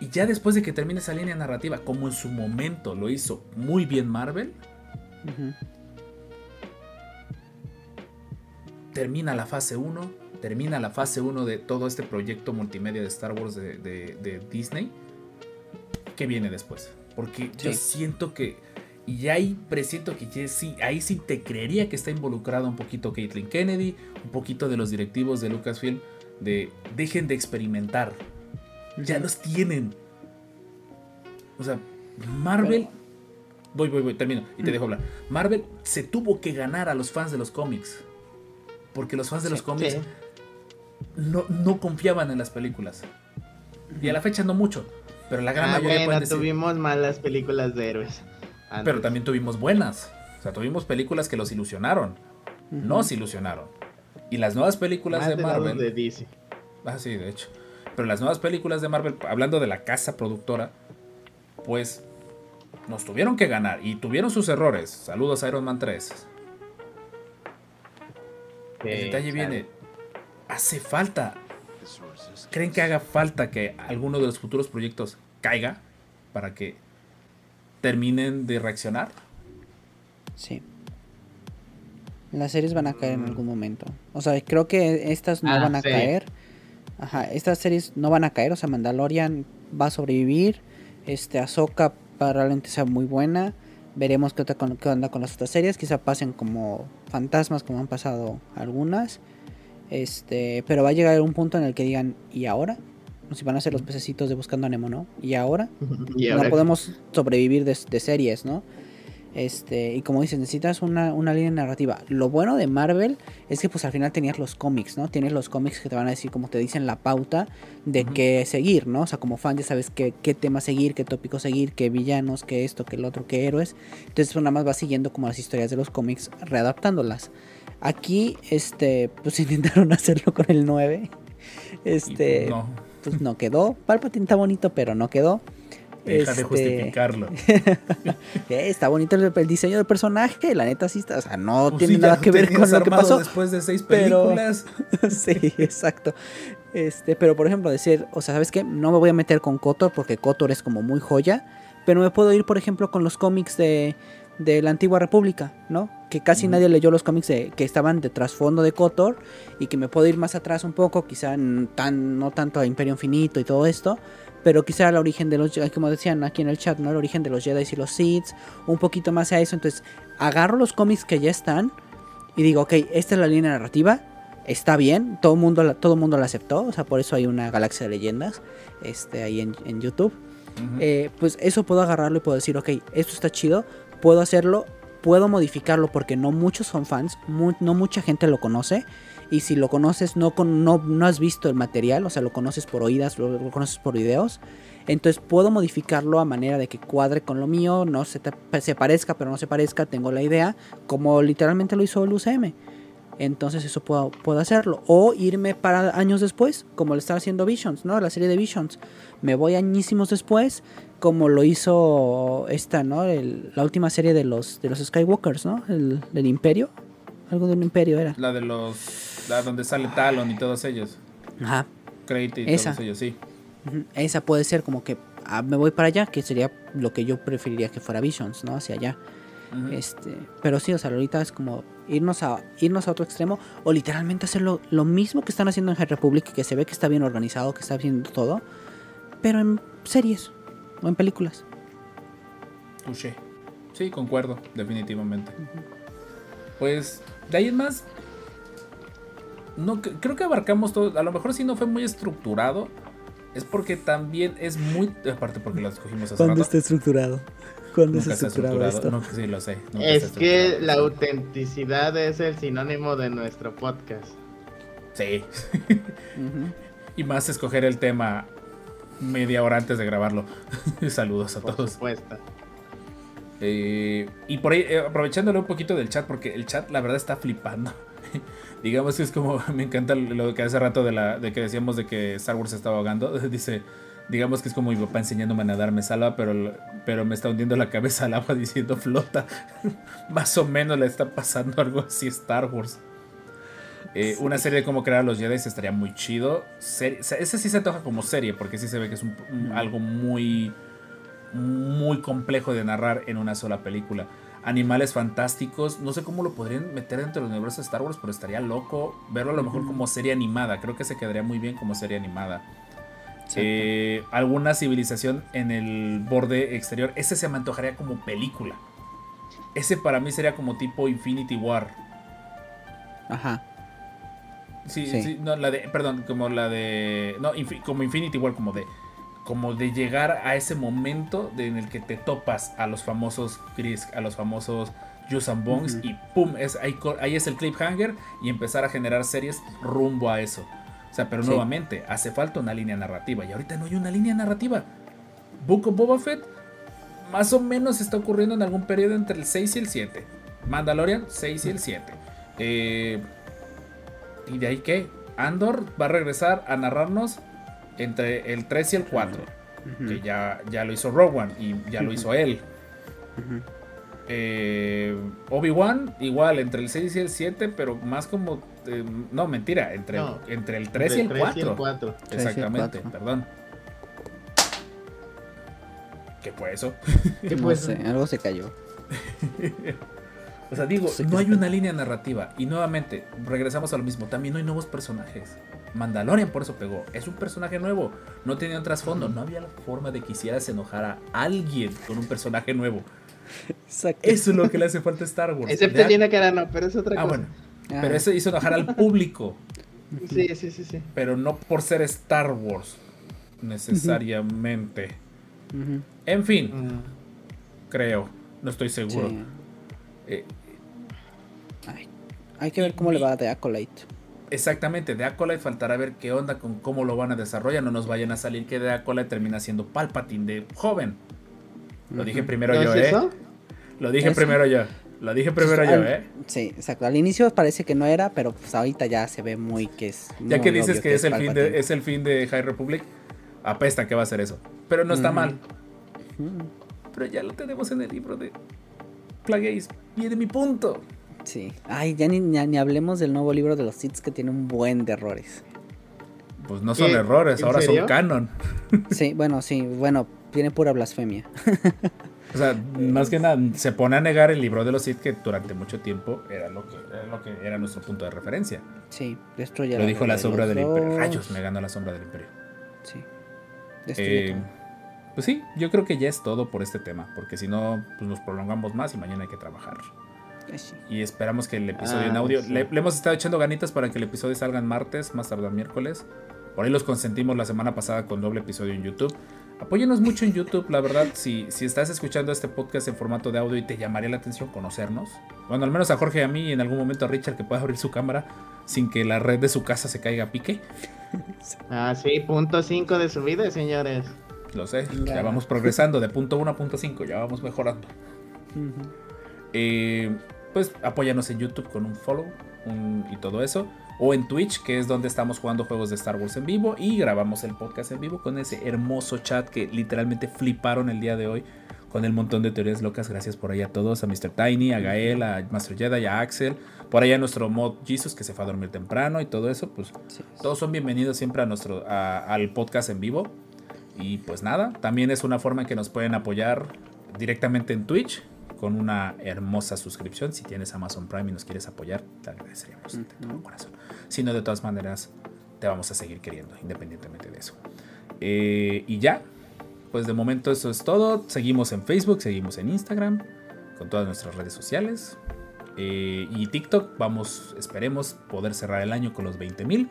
y ya después de que termine esa línea narrativa, como en su momento lo hizo muy bien Marvel, termina la fase 1, termina la fase 1 de todo este proyecto multimedia de Star Wars de, de- de Disney. ¿Qué viene después? Porque yo siento que, y ahí presiento que ya sí, ahí sí te creería que está involucrado un poquito Caitlin Kennedy, un poquito de los directivos de Lucasfilm, de dejen de experimentar. Ya los tienen. O sea, Marvel... Voy, voy, voy, termino y te Mm. dejo hablar. Marvel se tuvo que ganar a los fans de los cómics. Porque los fans de los cómics sí. No, no confiaban en las películas. Y a la fecha no mucho. Pero la gran Ah, mayoría bueno, decir. tuvimos malas películas de héroes. antes. Pero también tuvimos buenas. O sea, tuvimos películas que los ilusionaron. Nos ilusionaron. Y las nuevas películas Más de Marvel. de DC. Ah, sí, de hecho. Pero las nuevas películas de Marvel, hablando de la casa productora, pues nos tuvieron que ganar y tuvieron sus errores. Saludos a Iron Man 3. El detalle claro. viene. Hace falta. ¿Creen que haga falta que alguno de los futuros proyectos caiga para que terminen de reaccionar? Sí. Las series van a caer en algún momento. O sea, creo que estas no Ah, van a sí. caer. Ajá, estas series no van a caer, o sea, Mandalorian va a sobrevivir, este, Ahsoka probablemente sea muy buena, veremos qué, otra qué onda con las otras series, quizá pasen como fantasmas como han pasado algunas, este, pero va a llegar un punto en el que digan, ¿y ahora? Si van a ser los pececitos de Buscando a Nemo, ¿no? ¿Y ahora? Y no podemos sobrevivir de, de series, ¿no? Este, y como dices, necesitas una, una línea narrativa. Lo bueno de Marvel es que pues al final tenías los cómics, ¿no? Tienes los cómics que te van a decir, como te dicen, la pauta de qué seguir, ¿no? O sea, como fan ya sabes qué, qué tema seguir, qué tópico seguir, qué villanos, qué esto, qué el otro, qué héroes. Entonces pues, nada más vas siguiendo como las historias de los cómics, readaptándolas. Aquí, este, pues intentaron hacerlo con el 9. Y, Este, no, pues no quedó. Palpatine está bonito, pero no quedó. deja de Este, justificarlo. eh, está bonito el, el diseño del personaje, la neta sí está, o sea, no Pues tiene sí, nada que ver con lo que pasó. Después de seis pero- películas. sí, exacto. Este, pero por ejemplo, decir, o sea, ¿sabes qué? No me voy a meter con Kotor porque Kotor es como muy joya, pero me puedo ir, por ejemplo, con los cómics de, de la antigua República, ¿no? Que casi nadie leyó los cómics de- que estaban de trasfondo de Kotor y que me puedo ir más atrás un poco, quizá tan, no tanto a Imperio Infinito y todo esto, pero quizá al origen de los, Jedi, como decían aquí en el chat, ¿no? El origen de los Jedi y los Sith, un poquito más a eso, entonces agarro los cómics que ya están y digo, ok, esta es la línea narrativa, está bien, todo el mundo, la- todo mundo la aceptó, o sea, por eso hay una galaxia de leyendas este, ahí en, en YouTube. Eh, pues eso puedo agarrarlo y puedo decir, ok, esto está chido, puedo hacerlo, puedo modificarlo porque no muchos son fans, no mucha gente lo conoce. Y si lo conoces, no, no, no has visto el material, o sea, lo conoces por oídas, lo, lo conoces por videos. Entonces puedo modificarlo a manera de que cuadre con lo mío, no se, te- se parezca, pero no se parezca, tengo la idea, como literalmente lo hizo el UCM. Entonces eso puedo, puedo hacerlo. O irme para años después, como lo está haciendo Visions, ¿no? La serie de Visions. Me voy añísimos después, como lo hizo esta, ¿no? El- la última serie de los, de los Skywalkers, ¿no? El, del Imperio. Algo de un imperio era. La de los. La donde sale Talon y todos ellos. Ajá. Crate y Esa. todos ellos, sí. Esa puede ser como que ah, me voy para allá, que sería lo que yo preferiría que fuera Visions, ¿no? Hacia allá. Este, pero sí, o sea, ahorita es como irnos a irnos a otro extremo o literalmente hacer lo, lo mismo que están haciendo en High Republic, que se ve que está bien organizado, que está haciendo todo, pero en series o en películas. Touché. Sí, concuerdo, definitivamente. Pues, de ahí en más. No, cre- creo que abarcamos todo. A lo mejor si no fue muy estructurado. Es porque también es muy. Aparte, porque lo escogimos hace rato. estructurado? ¿Cuándo Nunca está estructurado. No, sí, lo sé. Es que la autenticidad es el sinónimo de nuestro podcast. Sí. Y más escoger el tema media hora antes de grabarlo. Saludos a Por todos. supuesto. Eh, y por ahí, eh, aprovechándole un poquito del chat, porque el chat la verdad está flipando. Digamos que es como, me encanta lo que hace rato de, la, de que decíamos de que Star Wars se estaba ahogando. Dice, digamos que es como mi papá enseñándome a nadar, me salva, pero, pero me está hundiendo la cabeza al agua diciendo flota. Más o menos le está pasando algo así a Star Wars. Eh, Una serie de cómo crear a los Jedi estaría muy chido. Serie- o sea, ese sí se antoja como serie, porque sí se ve que es un- un- algo muy, muy complejo de narrar en una sola película. Animales fantásticos, no sé cómo lo podrían meter dentro del universo de Star Wars, pero estaría loco verlo a lo mejor como serie animada. Creo que se quedaría muy bien como serie animada. Eh, alguna civilización en el borde exterior, ese se me antojaría como película. Ese para mí sería como tipo Infinity War. Ajá. Sí, Sí. sí, no, la de, perdón, como la de, no, infi- como Infinity War, como de, como de llegar a ese momento de- en el que te topas a los famosos Chris, a los famosos Yusan Bongs Ujú. y pum, es, ahí, ahí es el cliffhanger y empezar a generar series rumbo a eso. Sea, pero Sí. nuevamente, hace falta una línea narrativa y ahorita no hay una línea narrativa. Book of Boba Fett más o menos está ocurriendo en algún periodo entre el 6 y el 7. Mandalorian, 6 y el 7. Eh, ¿Y de ahí qué? Andor va a regresar a narrarnos entre el 3 y el 4. Ujú. Que ya, ya lo hizo One y ya lo hizo él. Ujú. Eh, Obi-Wan, igual, entre el 6 y el 7, pero más como. Eh, no, mentira, entre, No, entre el 3 y Entre el tres 4. 4. y el Exactamente, perdón. ¿Qué fue eso? ¿Qué no fue sé, algo se cayó. O sea, digo, no hay una línea narrativa. Y nuevamente, regresamos a lo mismo. También no hay nuevos personajes. Mandalorian por eso pegó. Es un personaje nuevo. No tenía un trasfondo. No había la forma de que hicieras enojar a alguien con un personaje nuevo. Exacto. Eso es lo que le hace falta a Star Wars. Excepto Gina Carano, pero es otra Ah, cosa. bueno. Ah, Pero eso hizo enojar al público. Sí, sí, sí, sí. pero no por ser Star Wars. Necesariamente. En fin, Mm. creo. No estoy seguro. sí. Eh, Ay, hay que ver cómo le va de Acolyte. Exactamente, de Acolyte faltará ver qué onda con cómo lo van a desarrollar. No nos vayan a salir que de Acolyte termina siendo Palpatine de joven. Lo dije primero ¿No yo, es ¿eh? eso? Lo dije ¿Eso? primero yo. Lo dije primero yo, Al- ¿eh? Sí, exacto. Al inicio parece que no era, pero pues ahorita ya se ve muy que es. Ya muy que dices obvio que es el, fin de, es el fin de High Republic, apesta que va a ser eso. Pero no está mal. Pero ya lo tenemos en el libro de Plagueis. Viene mi punto. Sí. Ay, ya ni, ni, ni hablemos del nuevo libro de los Sith que tiene un buen de errores. Pues no son ¿Qué? errores, ¿En ahora serio? son canon. Sí, bueno, sí, bueno, tiene pura blasfemia. O sea, más que nada, se pone a negar el libro de los Sith que durante mucho tiempo era lo que era, lo que era nuestro punto de referencia. Sí, destruye Lo dijo la sombra del imperio. Rayos, me ganó la sombra del imperio. Sí. Destruye Eh, todo. pues sí, yo creo que ya es todo por este tema, porque si no, pues nos prolongamos más y mañana hay que trabajar. Sí. Y esperamos que el episodio Ah, en audio, sí. le, le hemos estado echando ganitas para que el episodio salga en martes, más tarde miércoles. Por ahí los consentimos la semana pasada con doble episodio en YouTube. Apóyenos mucho en YouTube, la verdad, si, si estás escuchando este podcast en formato de audio y te llamaría la atención conocernos. Bueno, al menos a Jorge y a mí y en algún momento a Richard que pueda abrir su cámara sin que la red de su casa se caiga a pique. Ah, sí, punto 5 de su vida, señores. Lo sé, Ya. ya vamos progresando de punto 1 a punto 5, ya vamos mejorando. Eh, pues apóyanos en YouTube con un follow un- y todo eso. O en Twitch, que es donde estamos jugando juegos de Star Wars en vivo. Y grabamos el podcast en vivo con ese hermoso chat que literalmente fliparon el día de hoy. Con el montón de teorías locas. Gracias por ahí a todos. A Mr. Tiny, a Gael, a Master Jedi, a Axel. Por ahí a nuestro mod Jesus que se fue a dormir temprano y todo eso. Pues Sí. todos son bienvenidos siempre a nuestro, a- al podcast en vivo. Y pues nada, también es una forma en que nos pueden apoyar directamente en Twitch con una hermosa suscripción. Si tienes Amazon Prime y nos quieres apoyar, te agradeceríamos de todo corazón. Si no, de todas maneras, te vamos a seguir queriendo, independientemente de eso. Eh, y ya, pues de momento eso es todo. Seguimos en Facebook, seguimos en Instagram, con todas nuestras redes sociales. Eh, y TikTok, vamos, esperemos poder cerrar el año con los 20 mil.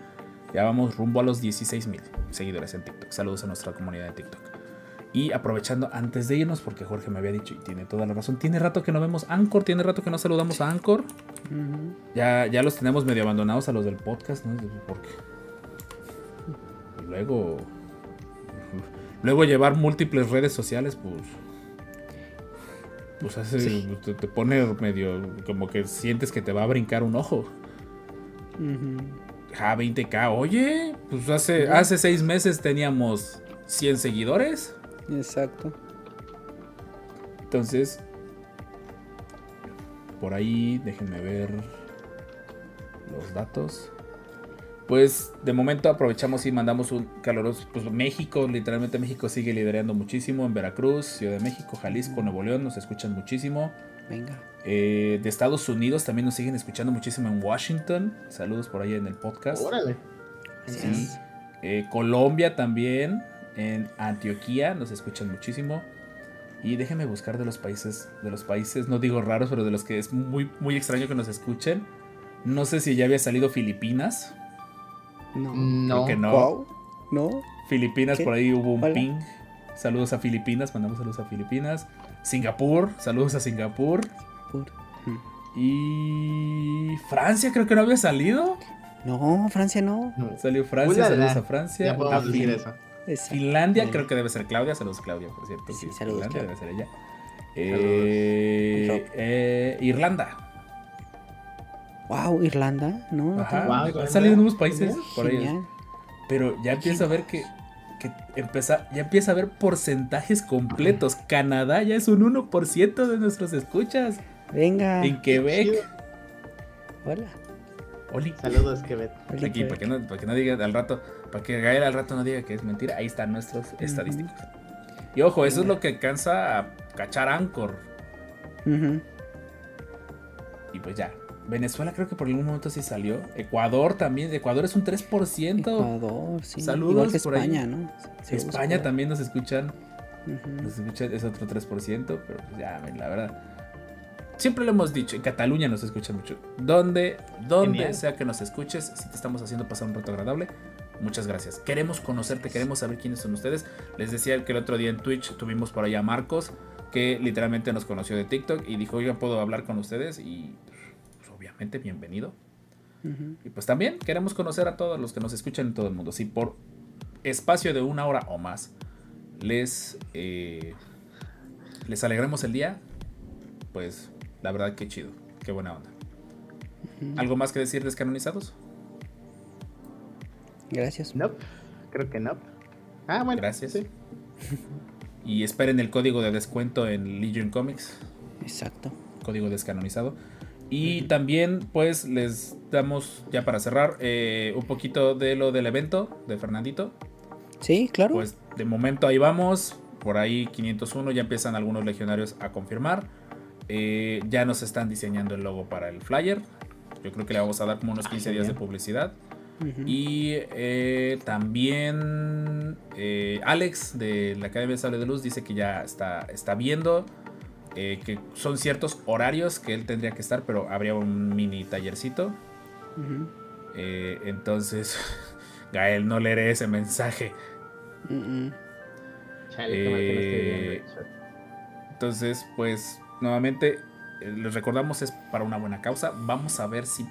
Ya vamos rumbo a los 16 mil seguidores en TikTok. Saludos a nuestra comunidad de TikTok. Y aprovechando antes de irnos, porque Jorge me había dicho y tiene toda la razón, tiene rato que no vemos Anchor, tiene rato que no saludamos a Anchor. Ya, ya los tenemos medio abandonados a los del podcast, ¿no? Porque. Luego. Luego llevar múltiples redes sociales, pues. Pues hace. Te, te pone medio. Como que sientes que te va a brincar un ojo. Ujú. Ja, 20k. Oye, pues hace, hace seis meses teníamos 100 seguidores. Exacto. Entonces, por ahí, déjenme ver los datos. Pues de momento aprovechamos y mandamos un caloroso. Pues México, literalmente México sigue liderando muchísimo. En Veracruz, Ciudad de México, Jalisco, Nuevo León nos escuchan muchísimo. Venga. Eh, de Estados Unidos también nos siguen escuchando muchísimo en Washington. Saludos por ahí en el podcast. Órale. Sí. Eh, Colombia también. En Antioquía nos escuchan muchísimo. Y déjenme buscar de los países, de los países, no digo raros, pero de los que es muy, muy extraño que nos escuchen. No sé si ya había salido Filipinas. No. No. Creo que no. Wow. No. Filipinas, ¿Qué? por ahí hubo un Hola. ping. Saludos a Filipinas, mandamos saludos a Filipinas. Singapur, saludos a Singapur. Pur- Y Francia creo que no había salido. No, Francia no. Salió Francia, saludos a Francia. Ya A Fin- Finlandia, Sí. creo que debe ser Claudia. Saludos, Claudia, por cierto. Sí, Sí, saludos, Finlandia Claudia. debe ser ella. Eh, eh, Irlanda. Wow, Irlanda, ¿no? Ajá. Wow, Han salido nuevos países Genial. por. Pero ya empieza a ver que, que empieza, ya empieza a ver porcentajes completos. Canadá ya es un 1% de nuestros escuchas. Venga. En Quebec. Hola. Oli. Saludos, Quebec. Aquí, para que, no, para que no diga al rato, para que Gael al rato no diga que es mentira, ahí están nuestros estadísticos. Y ojo, eso es lo que alcanza a cachar Anchor. Ujú. y pues ya. Venezuela creo que por algún momento sí salió. Ecuador también. Ecuador es un 3%. Ecuador, sí. Saludos Igual que por ahí. España, ¿no? Sí, España también nos escuchan. Nos escuchan, es otro 3%, pero pues ya, la verdad. Siempre lo hemos dicho, en Cataluña nos escuchan mucho. Donde, donde Genial. sea que nos escuches, si te estamos haciendo pasar un rato agradable, muchas gracias. Queremos conocerte, queremos saber quiénes son ustedes. Les decía que el otro día en Twitch tuvimos por allá a Marcos, que literalmente nos conoció de TikTok y dijo, oigan, ¿puedo hablar con ustedes? Y pues, obviamente, bienvenido. Y pues también queremos conocer a todos los que nos escuchan en todo el mundo. Si por espacio de una hora o más les, eh, les alegremos el día, pues la verdad que chido, qué buena onda. ¿Algo más que decir descanonizados? Gracias. Nope. Creo que no. Ah, bueno. Gracias. sí. Y esperen el código de descuento en Legion Comics, Exacto. código descanonizado. Y también pues les damos, ya para cerrar, eh, un poquito de lo del evento de Fernandito. Sí, claro. Pues de momento ahí vamos. Por ahí 501 ya empiezan algunos legionarios a confirmar. Eh, ya nos están diseñando el logo para el flyer. Yo creo que le vamos a dar como unos 15 días de publicidad. Y eh, también eh, Alex de la Academia de Sable de Luz dice que ya está, está viendo eh, que son ciertos horarios que él tendría que estar, pero habría un mini tallercito. Eh, entonces, Gael, no leeré ese mensaje. No estoy Eh. Entonces, pues, nuevamente, les recordamos, es para una buena causa. Vamos a ver si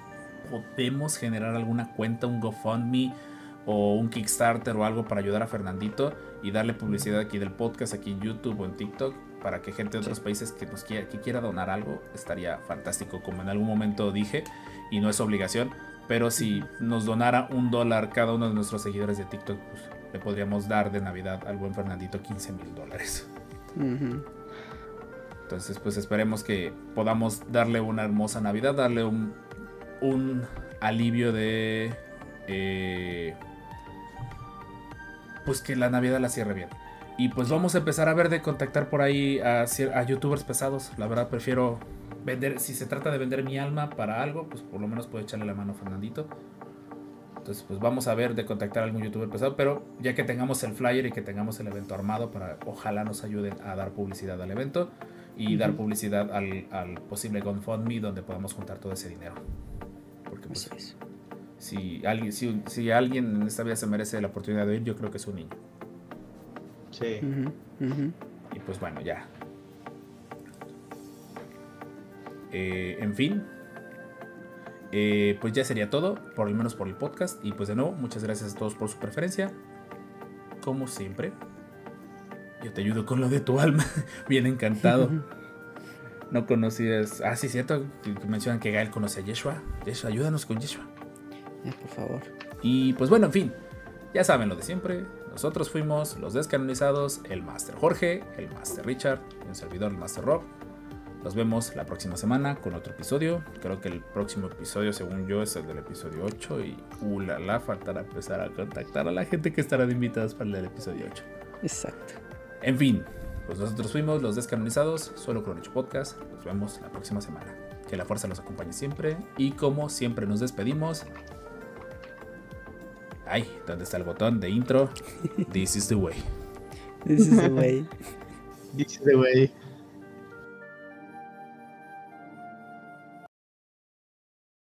podemos generar alguna cuenta, un GoFundMe o un Kickstarter o algo para ayudar a Fernandito y darle publicidad aquí del podcast, aquí en YouTube o en TikTok, para que gente de otros países que, nos quiera, que quiera donar algo, estaría fantástico, como en algún momento dije, y no es obligación. Pero si nos donara un dólar cada uno de nuestros seguidores de TikTok, pues le podríamos dar de Navidad al buen Fernandito 15 mil dólares. Entonces, pues esperemos que podamos darle una hermosa Navidad, darle un, un alivio de... eh, pues que la Navidad la cierre bien. Y pues vamos a empezar a ver de contactar por ahí a, youtubers pesados. La verdad prefiero vender, si se trata de vender mi alma para algo, pues por lo menos puede echarle la mano a Fernandito. Entonces, pues vamos a ver de contactar a algún youtuber pesado, pero ya que tengamos el flyer y que tengamos el evento armado, para ojalá nos ayuden a dar publicidad al evento y dar publicidad al, al posible GoFundMe donde podamos juntar todo ese dinero. Porque pues, si, alguien, si, si alguien en esta vida se merece la oportunidad de ir, yo creo que es un niño. Sí. Y pues bueno, ya. Eh, en fin. Eh, pues ya sería todo, por lo menos por el podcast. Y pues de nuevo, muchas gracias a todos por su preferencia. Como siempre. Yo te ayudo con lo de tu alma. Bien encantado. No conocías. Ah, sí, cierto. Mencionan que Gael conoce a Yeshua. Yeshua, ayúdanos con Yeshua. Ya, por favor. Y pues bueno, en fin, ya saben lo de siempre. Nosotros fuimos los descanonizados, el Master Jorge, el Master Richard, y un servidor, el Master Rob. Nos vemos la próxima semana con otro episodio. Creo que el próximo episodio, según yo, es el del episodio 8. Y uh, la, la, faltará empezar a contactar a la gente que estará de invitados para el del episodio 8. Exacto. En fin, pues nosotros fuimos los descanonizados, solo Cronicho Podcast. Nos vemos la próxima semana. Que la fuerza los acompañe siempre. Y como siempre nos despedimos. Ay, ¿dónde está el botón de intro? This is the way. This is the way. Dice, güey.